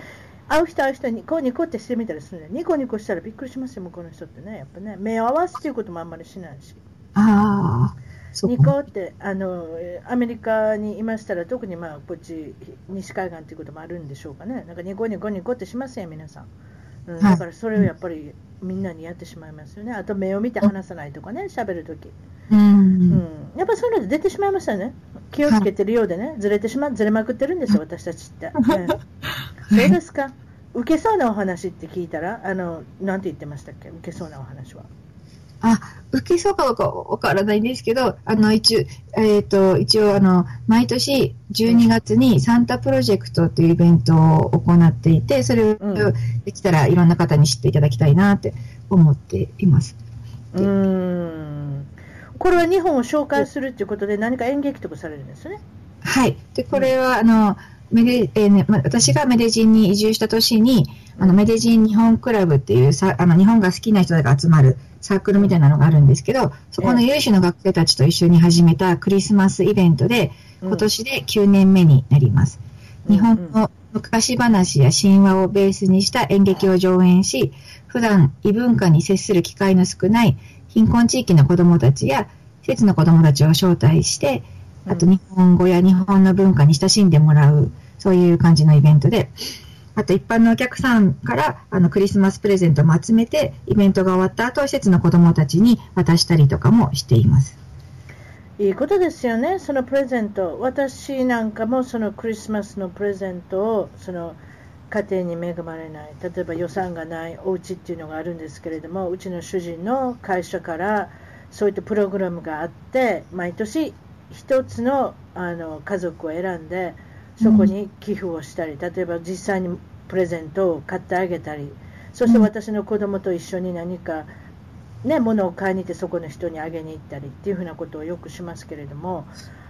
会う人会う人にニコニコってしてみたりするね。ニコニコしたらびっくりしますよ、向こうの人ってね。やっぱね、目を合わすっていうこともあんまりしないし。ああ。ニコってあのアメリカにいましたら特にまあこっち西海岸ということもあるんでしょうかね。なんかニコニコニコってしますよ皆さん、うん、だからそれをやっぱりみんなにやってしまいますよね。あと目を見て話さないとかね喋るとき、うん、うん、やっぱそういうので出てしまいましたね。気をつけてるようでね。ずれてしまずれまくってるんですよ私たちって、ね、そうですか。受けそうなお話って聞いたらあのなんて言ってましたっけ？受けそうなお話はあ、受けそうかどうかわからないんですけど、あの、一応、えっ、ー、と、一応、あの、毎年12月にサンタプロジェクトというイベントを行っていて、それをできたらいろんな方に知っていただきたいなって思っています。うん。これは日本を紹介するということで何か演劇とかされるんですね？はい。で、これは、あの、メデえーね、私がメデジンに移住した年に、あのメデジン日本クラブっていうさあの日本が好きな人が集まるサークルみたいなのがあるんですけど、そこの有志の学生たちと一緒に始めたクリスマスイベントで、今年で9年目になります。日本の昔話や神話をベースにした演劇を上演し、普段異文化に接する機会の少ない貧困地域の子供たちや施設の子供たちを招待して、あと日本語や日本の文化に親しんでもらう、そういう感じのイベントで、あと一般のお客さんからあのクリスマスプレゼントも集めて、イベントが終わった後、施設の子供たちに渡したりとかもしています。いいことですよね、そのプレゼント。私なんかもそのクリスマスのプレゼントをその家庭に恵まれない、例えば予算がないお家っていうのがあるんですけれども、うちの主人の会社からそういったプログラムがあって、毎年1つのあの家族を選んで、そこに寄付をしたり、例えば実際にプレゼントを買ってあげたり、そして私の子供と一緒に何か、ね、物を買いに行ってそこの人にあげに行ったりっていうふうなことをよくしますけれども、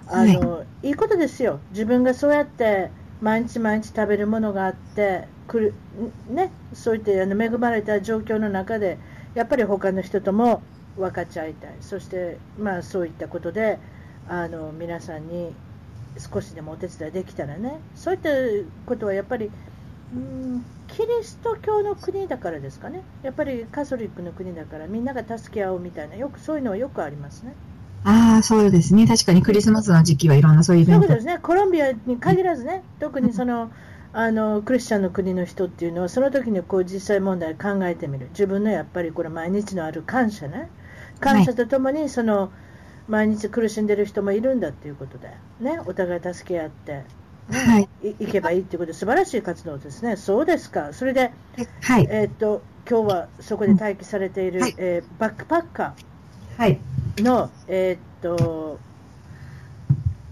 あの、い、いことですよ、自分がそうやって毎日毎日食べるものがあってくる、ね、そういったあの恵まれた状況の中で、やっぱり他の人とも分かち合いたい、そして、まあ、そういったことであの皆さんに少しでもお手伝いできたらね、そういったことはやっぱり、うん、キリスト教の国だからですかね、やっぱりカソリックの国だから、みんなが助け合うみたいな、よくそういうのはよくありますね。ああ、そうですね。確かにクリスマスの時期はいろんなそういうイベント。そうですね。コロンビアに限らずね、特にその、あのクリスチャンの国の人っていうのは、その時にこう実際問題を考えてみる、自分のやっぱりこれ、毎日のある感謝ね、感謝とともにその、はい毎日苦しんでる人もいるんだっていうことで、ね、お互い助け合って、ね、はい、いいけばいいっていうことで、素晴らしい活動ですね。そうですか。それで、はい、えー、っと、今日はそこで待機されている、はい、えー、バックパッカーの、はい、えー、っと、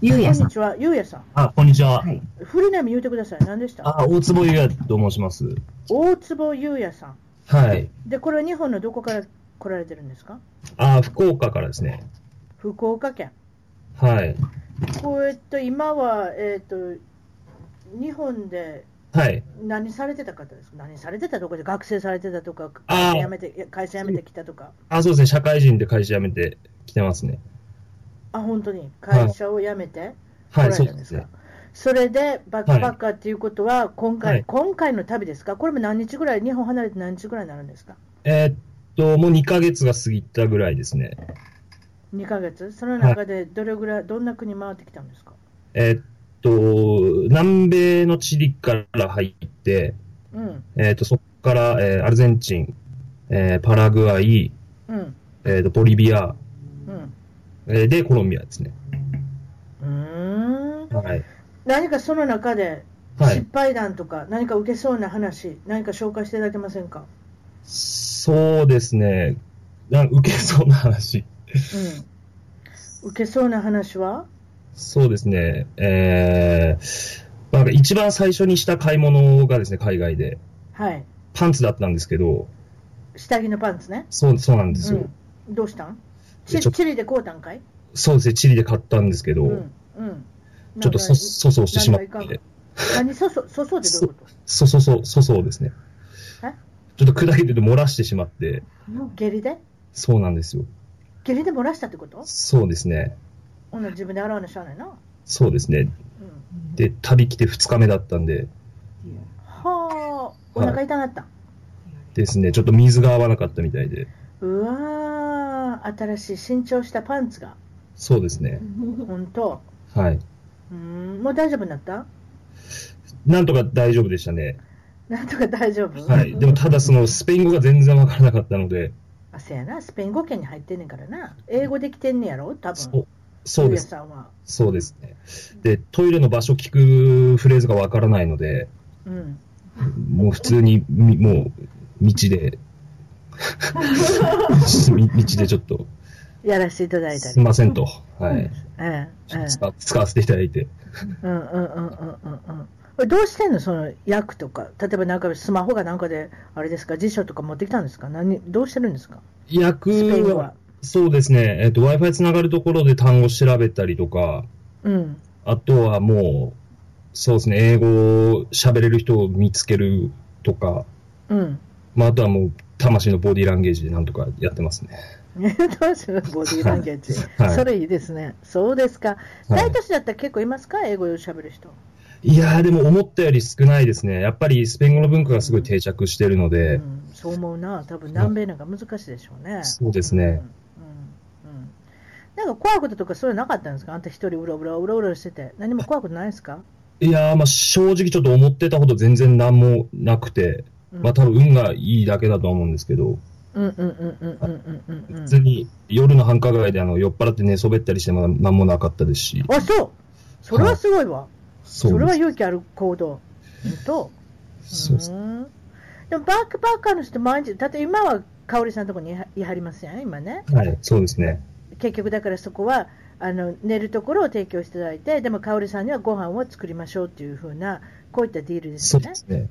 ゆうやさん。こんにちは、ゆうやさん。あ、こんにちは。はい、フルネーム言うてください。何でした？あ、大坪ゆうやと申します。大坪ゆうやさん。はい。で、これは日本のどこから来られてるんですか？あ、福岡からですね。福岡県。はい。こうえっと、今は、えっと、日本で、はい。何されてた方ですか？何されてたとこで学生されてたとか、会社辞めて、会社辞めてきたとか。あ、そうですね。社会人で会社辞めてきてますね。あ、本当に？会社を辞めて来られたんですか、はい、それで、バックパッカーっていうことは、今回、はい、今回の旅ですか？これも何日ぐらい、日本離れて何日ぐらいになるんですか？えー、っと、もう2ヶ月が過ぎたぐらいですね。2ヶ月その中でどれぐらい、どんな国回ってきたんですか？えー、っと、南米のチリから入って、うん、えー、っと、そこから、えー、アルゼンチン、えー、パラグアイ、うん、えっと、ボリビア、うんえー、で、コロンビアですね。うん。はい。何かその中で、失敗談とか、何か受けそうな話、何か紹介していただけませんか？そうですね。な受けそうな話。うん。受けそうな話は？そうですね。えー、なんか一番最初にした買い物がですね、海外で。はい。パンツだったんですけど。下着のパンツね。そう、そうなんですよ。うん、どうしたん？チチリで買うたんかい？そうですね、チリで買ったんですけど。うん。うん、ちょっとそ、粗相してしまって。何？粗相、粗相ってどういうこと？そ、そ、そ、粗相ですね。え？ちょっと砕けてて漏らしてしまって。下痢で？そうなんですよ。下痢で漏らしたってこと？そうですね。ほな自分で洗うのしゃあないな。そうですね。うん、で、旅来て2日目だったんで。はあ、お腹痛なった、はい、ですね。ちょっと水が合わなかったみたいで。うわー、新しい新調したパンツが。そうですね。本当はい。うん、もう大丈夫になった？なんとか大丈夫でしたね。なんとか大丈夫？はい。でもただそのスペイン語が全然わからなかったので。あ、せやな、スペイン語圏に入ってんねんからな。英語できてんねやろ？多分。そうそうです。そうですね。で、トイレの場所聞くフレーズがわからないので、うん、もう普通に、もう、道で、道でちょっと。やらせていただいたり。すいませんと。はい。うん。使使わせていただいて。うんうんうんうんうんうん。どうしてんの？その役とか、例えばなんかスマホがなんかで、あれですか、辞書とか持ってきたんですか？何、どうしてるんですか？役は、そうですね、えっ、ー、と、Wi-Fi つながるところで単語調べたりとか、うん。あとはもう、そうですね、英語を喋れる人を見つけるとか、うん。まあ、あとはもう、魂のボディーランゲージでなんとかやってますね。魂 のボディーランゲージ。はい、それいいですね。そうですか。大都市だったら結構いますか？英語を喋る人。いやー、でも思ったより少ないですね。やっぱりスペイン語の文化がすごい定着してるので。うん、そう思うな。多分南米なんか難しいでしょうね。そうですね。うん、うん、なんか怖いこととかそういうのなかったんですか？あんた一人うろうろうろうろしてて。何も怖いことないですか？いやー、まあ正直ちょっと思ってたほど全然何もなくて、まあ多分運がいいだけだと思うんですけど。うんうんうんうんうんうんうん。別に夜の繁華街であの酔っ払って寝そべったりしても何もなかったですし。あ、そうそれはすごいわ。そそれは勇気ある行動。と。そうでもバックパッカーの人毎日、だって今は香織さんのところにいはりますよね、今ね。はい、そうですね。結局だからそこは、あの寝るところを提供していただいて、でも香織さんにはご飯を作りましょうっていうふうな、こういったディールですね。そうですね。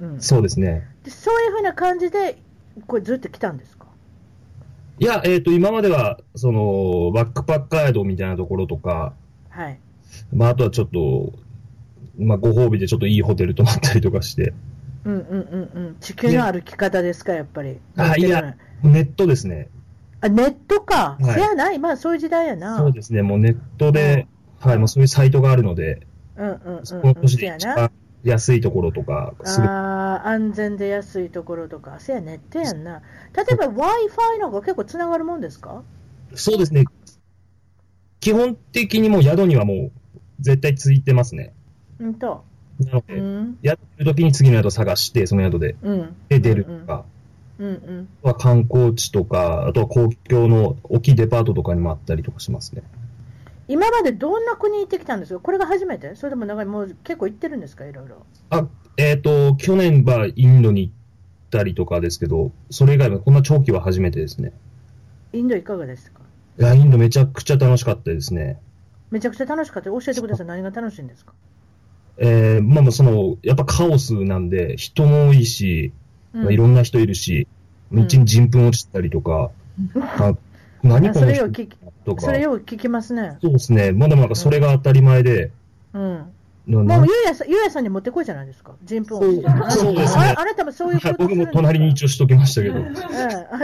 うん、そうですねで。そういうふうな感じで、これずっと来たんですか？いや、えっ、ー、と、今までは、その、バックパッカードみたいなところとか、はい。まあ、あとはちょっと、まあ、ご褒美でちょっといいホテル泊まったりとかして。うんうんうんうん。地球の歩き方ですか、やっぱり。あ、いや、ネットですね。あ、ネットか。はい、せやない。まあ、そういう時代やな。そうですね。もうネットで、うん、はい、もうそういうサイトがあるので、うんうんうん、うん、そこの年で一番安いところとか、ああ、安全で安いところとか、せや、ネットやんな。例えば Wi-Fi の方が結構つながるもんですか？そうですね。基本的にもう宿にはもう絶対ついてますね。うんと。なので、うん、やってる時に次の宿探して、その宿で、うん、で出るとか、うんうん、あとは観光地とか、あとは公共の大きいデパートとかにもあったりとかしますね。今までどんな国行ってきたんですか？これが初めて？それでも長い、もう結構行ってるんですか？いろいろ。あ、えっ、ー、と、去年はインドに行ったりとかですけど、それ以外はこんな長期は初めてですね。インドいかがですか？いや、インドめちゃくちゃ楽しかったですね。めちゃくちゃ楽しかった。教えてください。何が楽しいんですか？えー、まあまあその、やっぱカオスなんで、人も多いし、うん、まあ、いろんな人いるし、道に人糞落ちたりとか、うん、あ何この人とか。それよく聞きますね。そうですね。まだまだそれが当たり前で。うん。もう、ゆうやさん、ゆうやさんに持ってこいじゃないですか。人糞落ちて。そうですね。あなたもそういうこと僕も隣に一応しときましたけど。うん。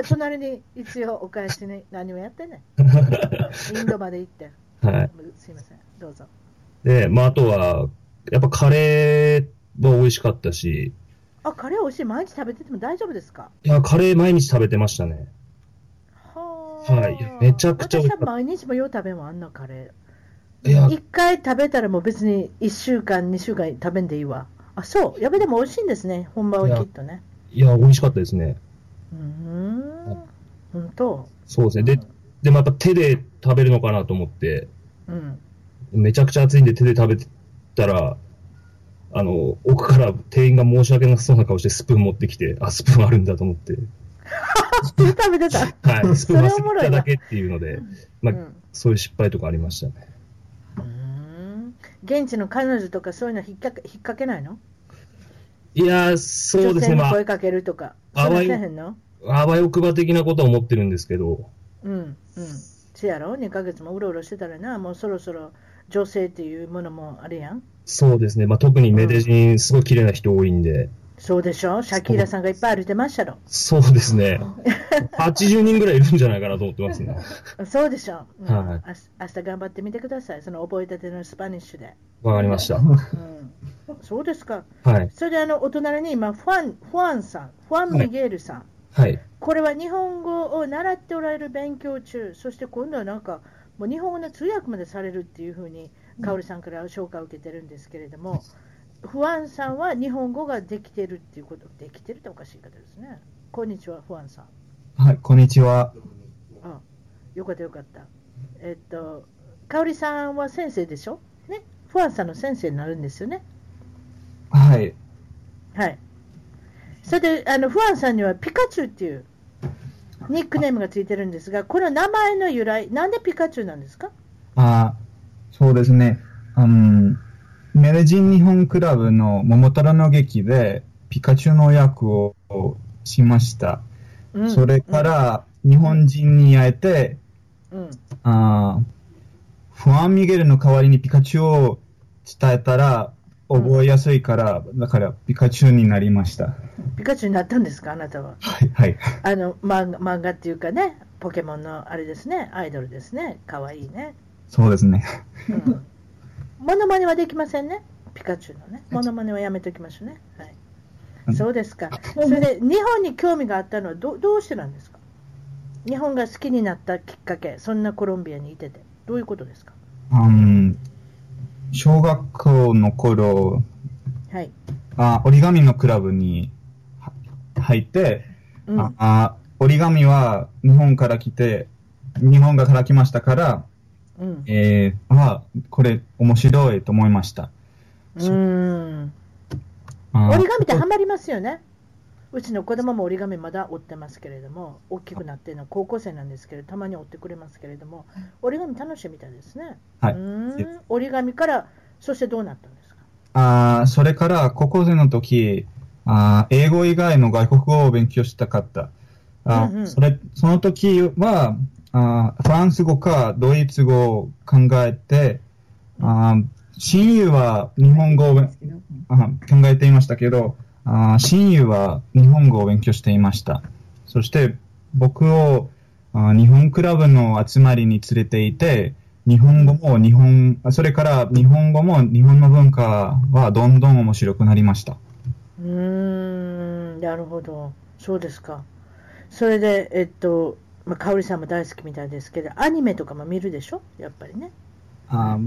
隣に一応お返しに何もやってね。インドまで行って。はい。すいません。どうぞ。で、まあ、あとは、やっぱカレーは美味しかったし。あ、カレー美味しい。毎日食べてても大丈夫ですか？いや、カレー毎日食べてましたね。はあ。はい。めちゃくちゃ美味しかった。私は毎日もよう食べもあんなカレー。いや。一回食べたらもう別に一週間、二週間食べんでいいわ。あ、そう。やべでも美味しいんですね。本場はきっとね。いや、美味しかったですね。うん。本当？そうですね。で、でもやっぱ手で食べるのかなと思って、うん。めちゃくちゃ暑いんで手で食べてたら、あの、奥から店員が申し訳なさそうな顔してスプーン持ってきて、あ、スプーンあるんだと思って。スプーン食べてた？はい。スプーン忘れただけっていうので、まあ、うん、そういう失敗とかありましたね。うん。現地の彼女とかそういうの引っ掛け引っ掛けないの？いや、そうですね。まあ、声かけるとか。あわよ、あわよくば的なことは思ってるんですけど。うん、うん。せやろ ?2 ヶ月もうろうろしてたらな、もうそろそろ女性っていうものもあるやん。そうですね。まあ、特にメデジン、すごい綺麗な人多いんで。そうでしょ？シャキーラさんがいっぱい歩いてましたろ。そうですね。80人ぐらいいるんじゃないかなと思ってますね。そうでしょ？うん、はい。明日頑張ってみてください。その覚えたてのスパニッシュで。わかりました。うん。そうですか。はい。それであの、お隣に今、ファン、ファンさん、ファン・ミゲールさん。はい。これは日本語を習っておられる勉強中、そして今度はなんか、もう日本語の通訳までされるっていうふうに、かおりさんから紹介を受けてるんですけれども、フアンさんは日本語ができてるっていうこと、できてるっておかしい方ですね。こんにちは、フアンさん。はい、こんにちは。あ、よかったよかった。えっと、かおりさんは先生でしょ？ね？フアンさんの先生になるんですよね。はい。はい。それで、あの、フアンさんにはピカチュウっていうニックネームがついてるんですが、この名前の由来、なんでピカチュウなんですか？あそうですね。うん、メルジン日本クラブの桃太郎の劇でピカチュウの役をしました。うん、それから日本人に会えて、うん、あフアン・ミゲルの代わりにピカチュウを伝えたら覚えやすいから、だからピカチュウになりました。ピカチュウになったんですか、あなたは。はい、はい。あの、漫画漫画っていうかね、ポケモンのあれですね、アイドルですね。かわいいね。そうですね。うん。モノマネはできませんね？ピカチュウのね、モノマネはやめときましょうね。はい、そうですか。それで、日本に興味があったのはどどうしてなんですか？日本が好きになったきっかけ、そんなコロンビアにいてて、どういうことですか、うん、小学校の頃、はい、あ折り紙のクラブに入って、うん、あ折り紙は日本から来て、日本がから来ましたから、うん、えー、あ、これ面白いと思いました。うん。折り紙ってはまりますよね。うちの子供も折り紙まだ折ってますけれども、大きくなってるのは高校生なんですけど、たまに折ってくれますけれども、折り紙楽しいみたいですね。はい。うん折り紙から、そしてどうなったんですか？あそれから高校生の時あ英語以外の外国語を勉強したかった。あ、うんうん、それその時はあ、フランス語かドイツ語を考えて、あ親友は日本語を考えていましたけど、あ親友は日本語を勉強していました。そして僕をあ日本クラブの集まりに連れていて、日本語も日本、それから日本語も日本の文化はどんどん面白くなりました。うーん、なるほど。そうですか。それで、えっと、まあ、かおりさんも大好きみたいですけど、アニメとかも見るでしょ？やっぱりね。あ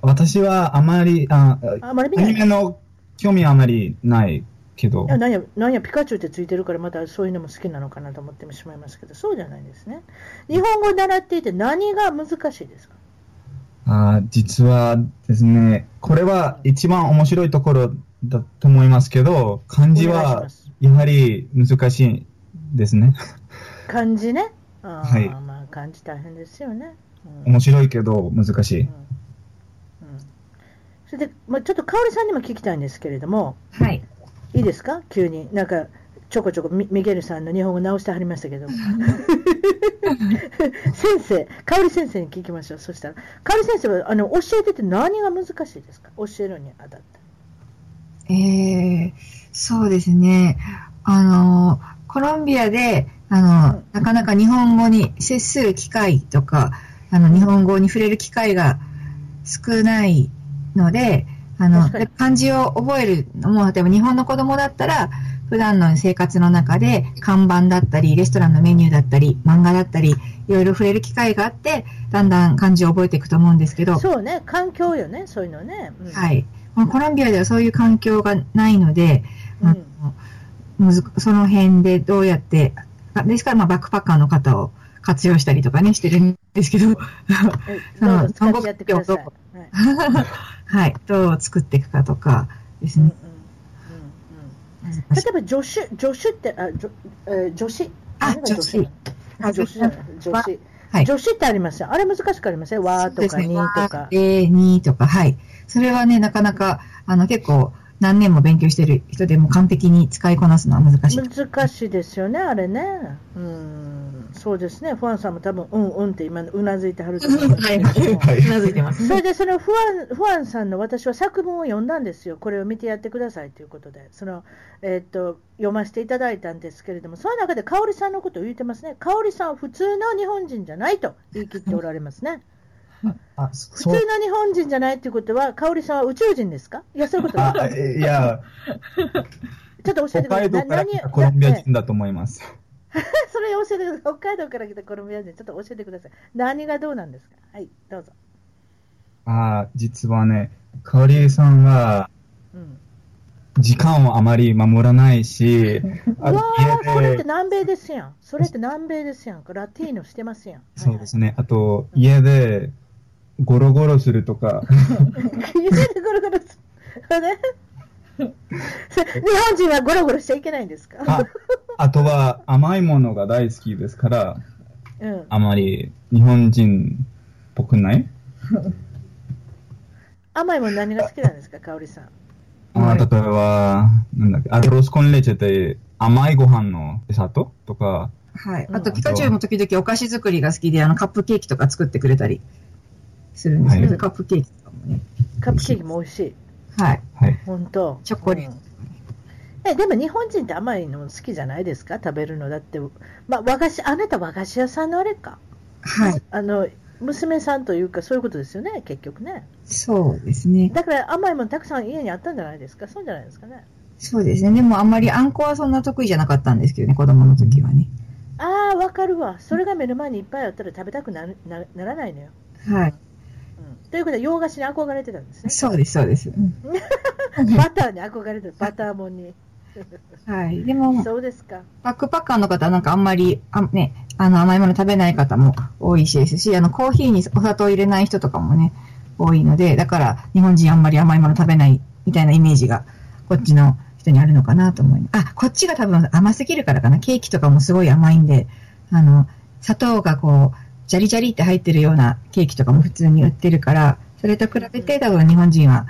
私はあまり、ああまりアニメの興味はあまりないけど。いや、なんや、なんや、ピカチュウってついてるから、またそういうのも好きなのかなと思ってしまいますけど、そうじゃないですね。日本語を習っていて何が難しいですか？あ実はですね、これは一番面白いところだと思いますけど、漢字はやはり難しいですね。漢字ね？はい。まあ、漢字大変ですよね。うん、面白いけど難しい。うん、うん、それで、まあ、ちょっと香織さんにも聞きたいんですけれども、はい。いいですか？急に。なんか、ちょこちょこミゲルさんの日本語直してはりましたけど。先生、香織先生に聞きましょう。そしたら、香織先生はあの教えてて何が難しいですか？教えるにあたって。えー、そうですね。あの、コロンビアで、あの、なかなか日本語に接する機会とか、あの、日本語に触れる機会が少ないので、あの、漢字を覚えるのも、例えば日本の子供だったら、普段の生活の中で看板だったり、レストランのメニューだったり、漫画だったり、いろいろ触れる機会があって、だんだん漢字を覚えていくと思うんですけど。そうね、環境よね、そういうのね。うん、はい。コロンビアではそういう環境がないので、うん、その辺でどうやって、ですからまあバックパッカーの方を活用したりとかね、してるんですけど、その、トンボピをどう、はい、どう作っていくかとかですね。例えば助手、助手って、あ、じょえー、助手。あ、助手。助手助手。はい、助手ってありますよ。あれ難しくありません？わーとかにとか。えー、にとか、はい。それはね、なかなか、あの、結構、何年も勉強してる人でも完璧に使いこなすのは難しい。難しいですよね、あれね。うん、そうですね。ファンさんも多分、うんうんって今、うなずいてはると思います。はい、うなずいてます。それで、そのファン、ファンさんの私は作文を読んだんですよ。これを見てやってくださいということで。その、えー、っと、読ませていただいたんですけれども、その中で香織さんのことを言ってますね。香織さんは普通の日本人じゃないと言い切っておられますね。あ普通の日本人じゃないっていうことは、香織さんは宇宙人ですか？いや、そういうことあいや、ちょっと教えてください。北海道から来たコロンビア人だと思います。それ教えてください。北海道から来たコロンビア人、ちょっと教えてください。何がどうなんですか？はい、どうぞ。ああ、実はね、香織さんは、うん時間をあまり守らないし、うわー、それって南米ですやん。それって南米ですやん。ラティーノしてますやん。そうですね。あと、家でゴロゴロするとか。家でゴロゴロする。ね、日本人はゴロゴロしちゃいけないんですか？ああとは甘いものが大好きですから、うん、あまり日本人っぽくない？甘いもの何が好きなんですか、かおりさん。あ例えば、なんだっけ、アロスコンレチェって甘いご飯のデザート？とか。はい。あと、ピカチュウも時々お菓子作りが好きで、あの、カップケーキとか作ってくれたり。するんですけど、はい、カップケーキとかもね。カップケーキも美味しい。はい。本当。チョコレート。うんえでも日本人って甘いの好きじゃないですか？食べるのだって、まあ、和菓子あなた和菓子屋さんのあれか？はいあの娘さんというか、そういうことですよね、結局ね。そうですね。だから甘いものたくさん家にあったんじゃないですか、そうじゃないですかね？そうですね。でもあんまりあんこはそんな得意じゃなかったんですけどね、子供の時はね。ああ、わかるわ。それが目の前にいっぱいあったら食べたくななならないのよ。はい。ということで、洋菓子に憧れてたんですね。そうです、そうです。バターに憧れてた、バターもんに。はい。でも、そうですか。バックパッカーの方はなんかあんまり、あね、あの甘いもの食べない方も多いしですし、あのコーヒーにお砂糖入れない人とかもね、多いので、だから日本人あんまり甘いもの食べないみたいなイメージが、こっちの人にあるのかなと思います。あ、こっちが多分甘すぎるからかな。ケーキとかもすごい甘いんで、あの、砂糖がこう、ジャリジャリって入ってるようなケーキとかも普通に売ってるから、それと比べて多分日本人は、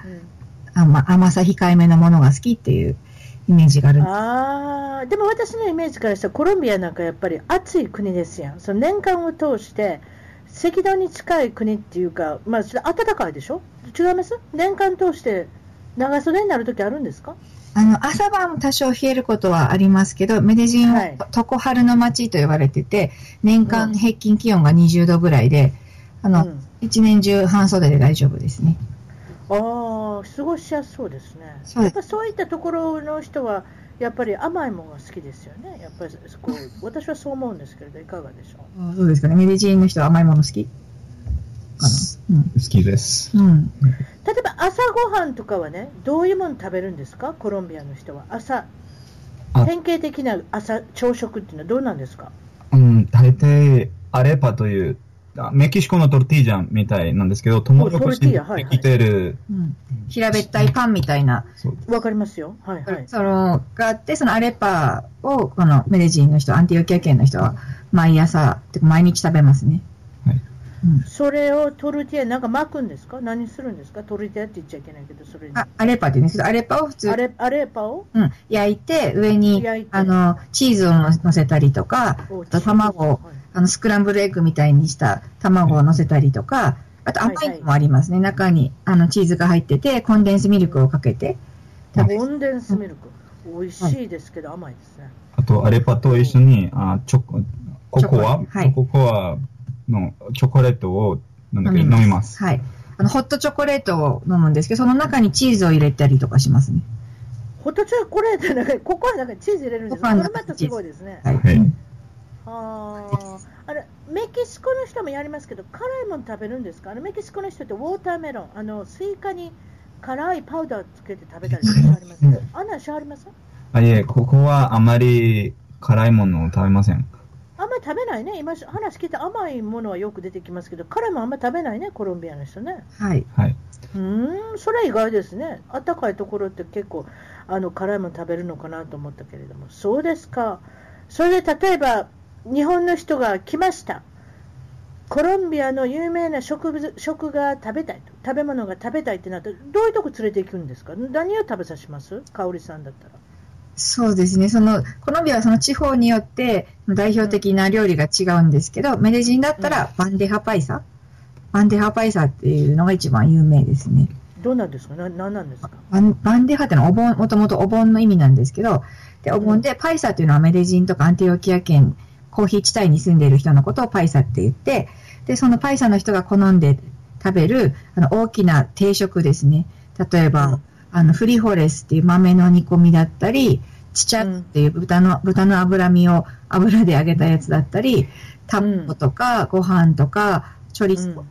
甘甘さ控えめなものが好きっていうイメージがあるあでも私のイメージからしたらコロンビアなんかやっぱり暑い国ですやん、その年間を通して赤道に近い国っていうか、まあ、暖かいでしょ、違います？年間通して長袖になるときあるんですか？あの朝晩多少冷えることはありますけど、メデジンは常春の街と呼ばれてて、年間平均気温が20度ぐらいで、あの、うん、一年中半袖で大丈夫ですね。ああ、過ごしやすそうですね。そうやっぱそういったところの人は、やっぱり甘いものが好きですよね。やっぱりこう私はそう思うんですけれど、いかがでしょう？そうですかね。メデジンの人は甘いもの好き？うん、好きです。うん。例えば朝ごはんとかはね、どういうもの食べるんですか、コロンビアの人は。朝、典型的な朝朝食っていうのはどうなんですか？うん、大抵アレパというメキシコのトルティージャンみたいなんですけど、トモロコシに生きてる、平べったいパンみたいな。わかりますよ。はいはい。その、があって、そのアレパを、このメデジンの人、アンティオキア県の人は、毎朝、毎日食べますね。はい。うん、それをトルティア、なんか巻くんですか？何するんですか？トルティアって言っちゃいけないけど、それに。あ、アレパって言うんですけど、アレパを普通。アレアレパを？うん。焼いて、上に、あの、チーズを乗せたりとか、あと卵を、はいあの、スクランブルエッグみたいにした卵を乗せたりとか、あと甘いのもありますね。はいはい、中に、あの、チーズが入ってて、コンデンスミルクをかけて。コンデンスミルク。美味しいですけど、甘いですね。あと、アレパと一緒に、あチョコ、ココア、はい、ココアのチョコレートを飲み飲みます。はい。あの、ホットチョコレートを飲むんですけど、その中にチーズを入れたりとかしますね。ホットチョコレートの中に、ココアの中にチーズ入れるんですかこれまたすごいですね。はい。ああれメキシコの人もやりますけど、辛いもの食べるんですか？あのメキシコの人って watermelon、あのスイカに辛いパウダーつけて食べたりしありますあんなしあります？あいえ、ここはあまり辛いものを食べません。あんまり食べないね、今、話聞いて甘いものはよく出てきますけど、辛いもあんまり食べないね、コロンビアの人ね。はい。はい、うん、それは意外ですね。あったかいところって結構、あの辛いもの食べるのかなと思ったけれども、そうですか。それで例えば、日本の人が来ました。コロンビアの有名な食食が食べたいと、食べ物が食べたいってなったら、どういうとこ連れて行くんですか？何を食べさします？香織さんだったら。そうですね。その、コロンビアはその地方によって代表的な料理が違うんですけど、うん、メデジンだったらバンデハパイサ、バンデハパイサっていうのが一番有名ですね。どうなんですか？な、なんなんですか？バンバンデハってのはお盆、もともとお盆の意味なんですけど、で、お盆でパイサっていうのはメデジンとかアンティオキア県コーヒー地帯に住んでいる人のことをパイサって言って、で、そのパイサの人が好んで食べる、あの、大きな定食ですね。例えば、あの、フリホレスっていう豆の煮込みだったり、チチャっていう豚の、豚の脂身を油で揚げたやつだったり、タンポとか、ご飯とか、チョリスコ、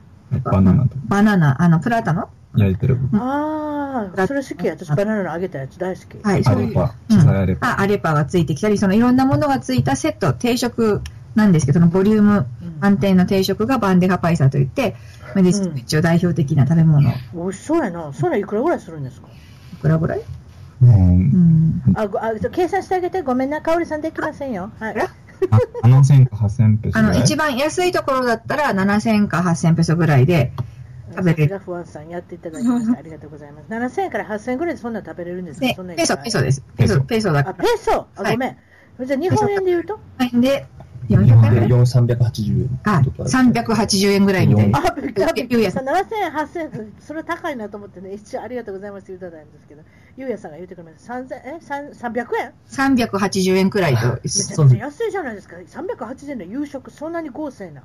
バナナバナナ、あの、プラタノ焼いてるああ、それ好き。私、バナナの揚げたやつ大好き。はい、そういう。アレパ。あ、アレパがついてきたり、そのいろんなものがついたセット、定食なんですけど、そのボリューム安定の定食がバンデハパイサといって、メディス一応代表的な食べ物。美味しそうやな。それいくらぐらいするんですか？いくらぐらい？うん。あ、あ計算してあげて。ごめんな、かおりさんできませんよ。はい。7000か8000ペソあの、一番安いところだったら7000か8000ペソぐらいで、食べれる。不安さんやっていただきました。ありがとうございます。7000円から8000円ぐらいでそんな食べれるんですか、ね、そんなペソ、ペソです。ペソ、ペソだから。あ、ペソあ、ごめん。じゃあ日本円で言うと？円で、400円 ?380 円。あ、380円ぐらいみたいな。あ、ゆうやさん。7000円、8000円、それ高いなと思ってね、一応ありがとうございますって言うたんですけど、ゆうやさんが言ってくれました。3000え300円 ?380 円くらいと。めちゃくちゃ安いじゃないですか。380円の夕食、そんなに豪勢な。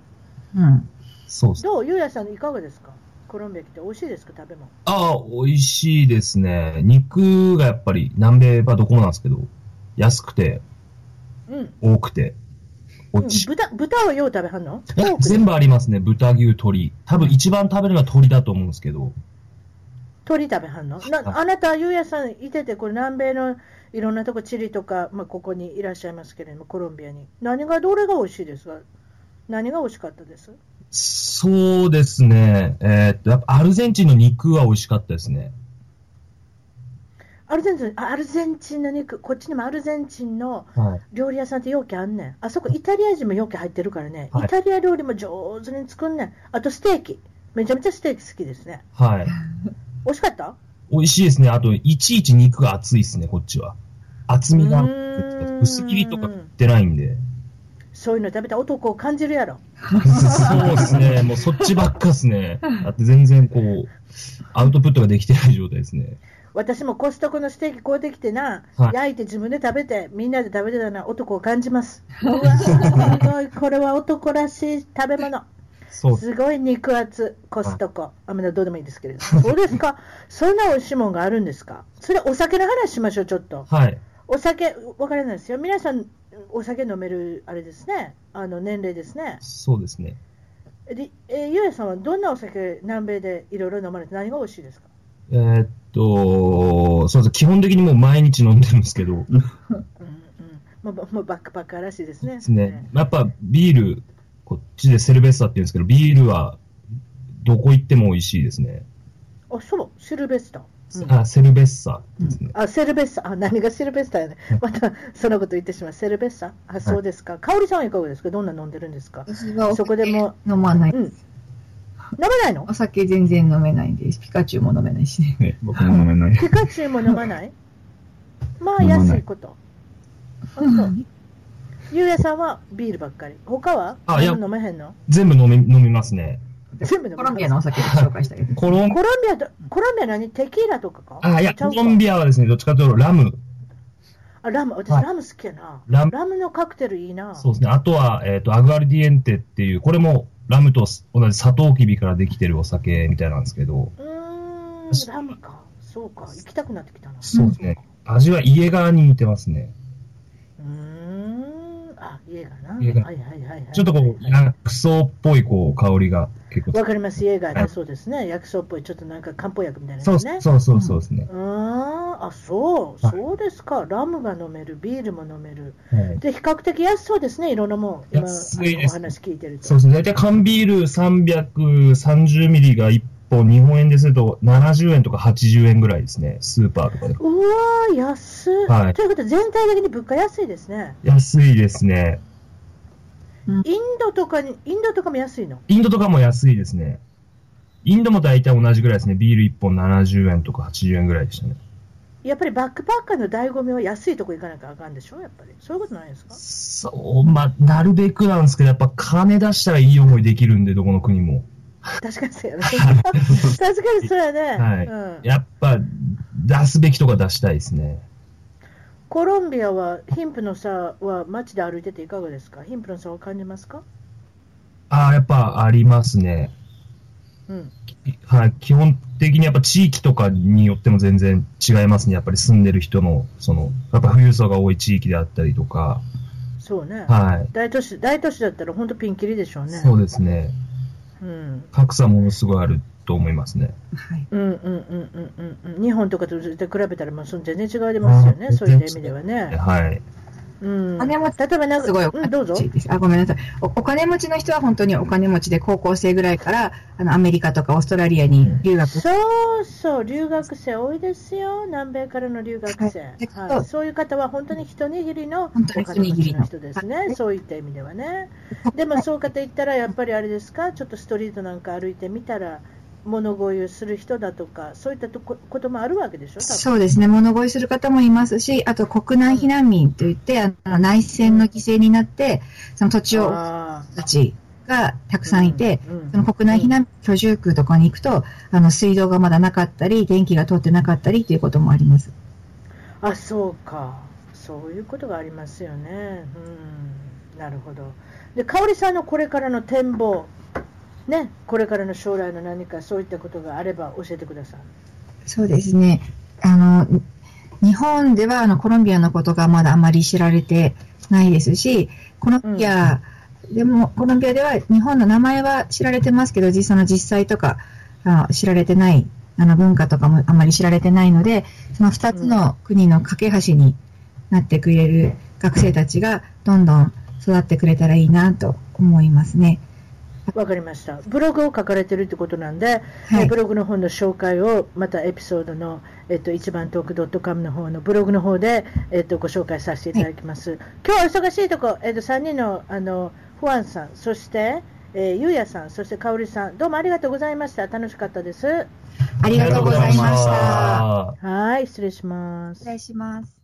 うん。そう。どう？ゆうやさんいかがですか？コロンビア来て美味しいですか？食べ物。ああ、美味しいですね。肉がやっぱり南米はどこもなんですけど、安くて、うん。多くて、豚、豚はよう食べはんの？全部ありますね。豚、牛、鶏。多分一番食べるのは鶏だと思うんですけど。鳥食べはんの？なあなた、ゆうやさんいてて、これ南米のいろんなとこ、チリとか、まあ、ここにいらっしゃいますけれども、コロンビアに。何が、どれが美味しいです？か何が美味しかったです？そうですね。えーっと、やっぱアルゼンチンの肉は美味しかったですね。アルゼンチン、あアルゼンチンの肉、こっちにもアルゼンチンのはい。料理屋さんって容器あんねん。あそこイタリア人も容器入ってるからね、はいイタリア料理も上手に作んねん。あとステーキ。めちゃめちゃステーキ好きですね。はい。美味しかった？美味しいですね。あと、いちいち肉が厚いですね、こっちは。厚みが薄切りとか売ってないんで。そういうの食べた男を感じるやろ。そうですね。もうそっちばっかですね。だって全然こう、アウトプットができてない状態ですね。私もコストコのステーキ買うてきてな、はい焼いて自分で食べて、みんなで食べてたな男を感じます。うわーすごい、これは男らしい食べ物。すごい肉厚、コストコ。あ、まだどうでもいいですけれど。そうですか。そんな美味しいもんがあるんですか？それお酒の話しましょう、ちょっと。はい。お酒、わからないですよ。皆さん、お酒飲める、あれですね。あの、年齢ですね。そうですね。でえーゆうやさんはどんなお酒、南米でいろいろ飲まれて何が美味しいですか？えーっと、そうです。基本的にもう毎日飲んでるんですけど、うんうん。もうもうバックパッカーらしいですね。ですね。やっぱビール、こっちでセルベッサって言うんですけど、ビールはどこ行っても美味しいですね。あ、そう、シルベスタ。うんあ、セルベッサですね。あ、セルベッサ。あ、何がセルベッサやね。また、そのこと言ってしまう。セルベッサ？あ、そうですか。香織さんはいかがですか？どんな飲んでるんですか？私はおそこでも、飲まない。うん。飲まないの？お酒全然飲めないんです。ピカチュウも飲めないしね。ね僕も飲めない。ピカチュウも飲まない？まあ、安いこと。あそう。ゆうやさんはビールばっかり。他は？あいや飲めへんの？全部飲み飲みますね。全部コロンビアのお酒で紹介したけど。コロンコロンビアと、コロンビア何？テキーラとかか？あ、いや、コロンビアはですね、どっちかというとラム。あ、ラム。私、はいラム好きやな。ラムラムのカクテルいいな。そうですね。あとは、えっ、と、アグアルディエンテっていう、これもラムと同じサトウキビからできてるお酒みたいなんですけど、うーん、ラムか。そうか。行きたくなってきたな。そうですね。味は家側に似てますね。うーん。あ、家がな。家がはいはいはいはい。ちょっとこう、薬草っぽいこう香りが結構わかります、家がね、はいそうですね。薬草っぽい、ちょっとなんか漢方薬みたいなそう。そうそうそうですね。うーん、あ、そう、はいそうですか。ラムが飲める、ビールも飲める。はいで、比較的安そうですね、いろんなもん。今、安いですお話聞いてると。そうですね。大体缶ビール330ミリが1本、日本円ですると70円とか80円ぐらいですね。スーパーとかで。うわー、安い。はいということで、全体的に物価安いですね。安いですね。インドとかに、インドとかも安いの？インドとかも安いですね。インドも大体同じぐらいですね。ビール1本70円とか80円ぐらいでしたね。やっぱりバックパッカーの醍醐味は安いとこ行かなきゃあかんでしょ、やっぱり。そういうことないですか？そう、まあ、なるべくなんですけど、やっぱ金出したらいい思いできるんで、どこの国も。確かにそうやね。確かにそうやね。はいうん、やっぱ、出すべきとか出したいですね。コロンビアは貧富の差は街で歩いてていかがですか？貧富の差を感じますか？ああ、やっぱありますね。うん。はい。基本的にやっぱ地域とかによっても全然違いますね。やっぱり住んでる人の、その、やっぱ富裕層が多い地域であったりとか。そうね。はい。大都市、大都市だったら本当ピンキリでしょうね。そうですね。うん。格差ものすごいあると思いますね。はい。うんうんうんうんうんうん。日本とかと比べたらもう全然違いますよね。そういった意味ではね。はい。うん。金持ち例えばなんか、すごいおうん、どうぞ。金持ちです。あ、ごめんなさいお。お金持ちの人は本当にお金持ちで高校生ぐらいから、あの、アメリカとかオーストラリアに留学そうそう、留学生多いですよ、南米からの留学生、はいはいそういう方は本当に一握りのお金持ちの一握りの人ですね、はいそういった意味ではね。でもそうかといったら、やっぱりあれですか、ちょっとストリートなんか歩いてみたら、物乞いをする人だとか、そういったとここともあるわけでしょ、そうですね。物乞いする方もいますし、あと国内避難民といって、あの内戦の犠牲になって、その土地をあたちがたくさんいて、うんうんその国内避難居住区とかに行くと、あの水道がまだなかったり、電気が通ってなかったりということもあります。ーあ、そうか、そういうことがありますよね。うん、なるほど。で、香織さんのこれからの展望、ね、これからの将来の何かそういったことがあれば教えてください。そうですね。あの、日本ではあのコロンビアのことがまだあまり知られてないですし、コロンビア、うん、でも、コロンビアでは日本の名前は知られてますけど、実際の実際とかあ知られてない、あの文化とかもあまり知られてないので、その2つの国の架け橋になってくれる学生たちがどんどん育ってくれたらいいなと思いますね。わかりました。ブログを書かれてるってことなんで、はい、ブログの本の紹介をまたエピソードの、えっと、一番トーク .com の方のブログの方で、えっと、ご紹介させていただきます。はい、今日は忙しいとこ、えっと、3人のあのファンさん、そして、えー、ゆうやさん、そしてかおりさん、どうもありがとうございました。楽しかったです。ありがとうございました。はい、失礼します。失礼します。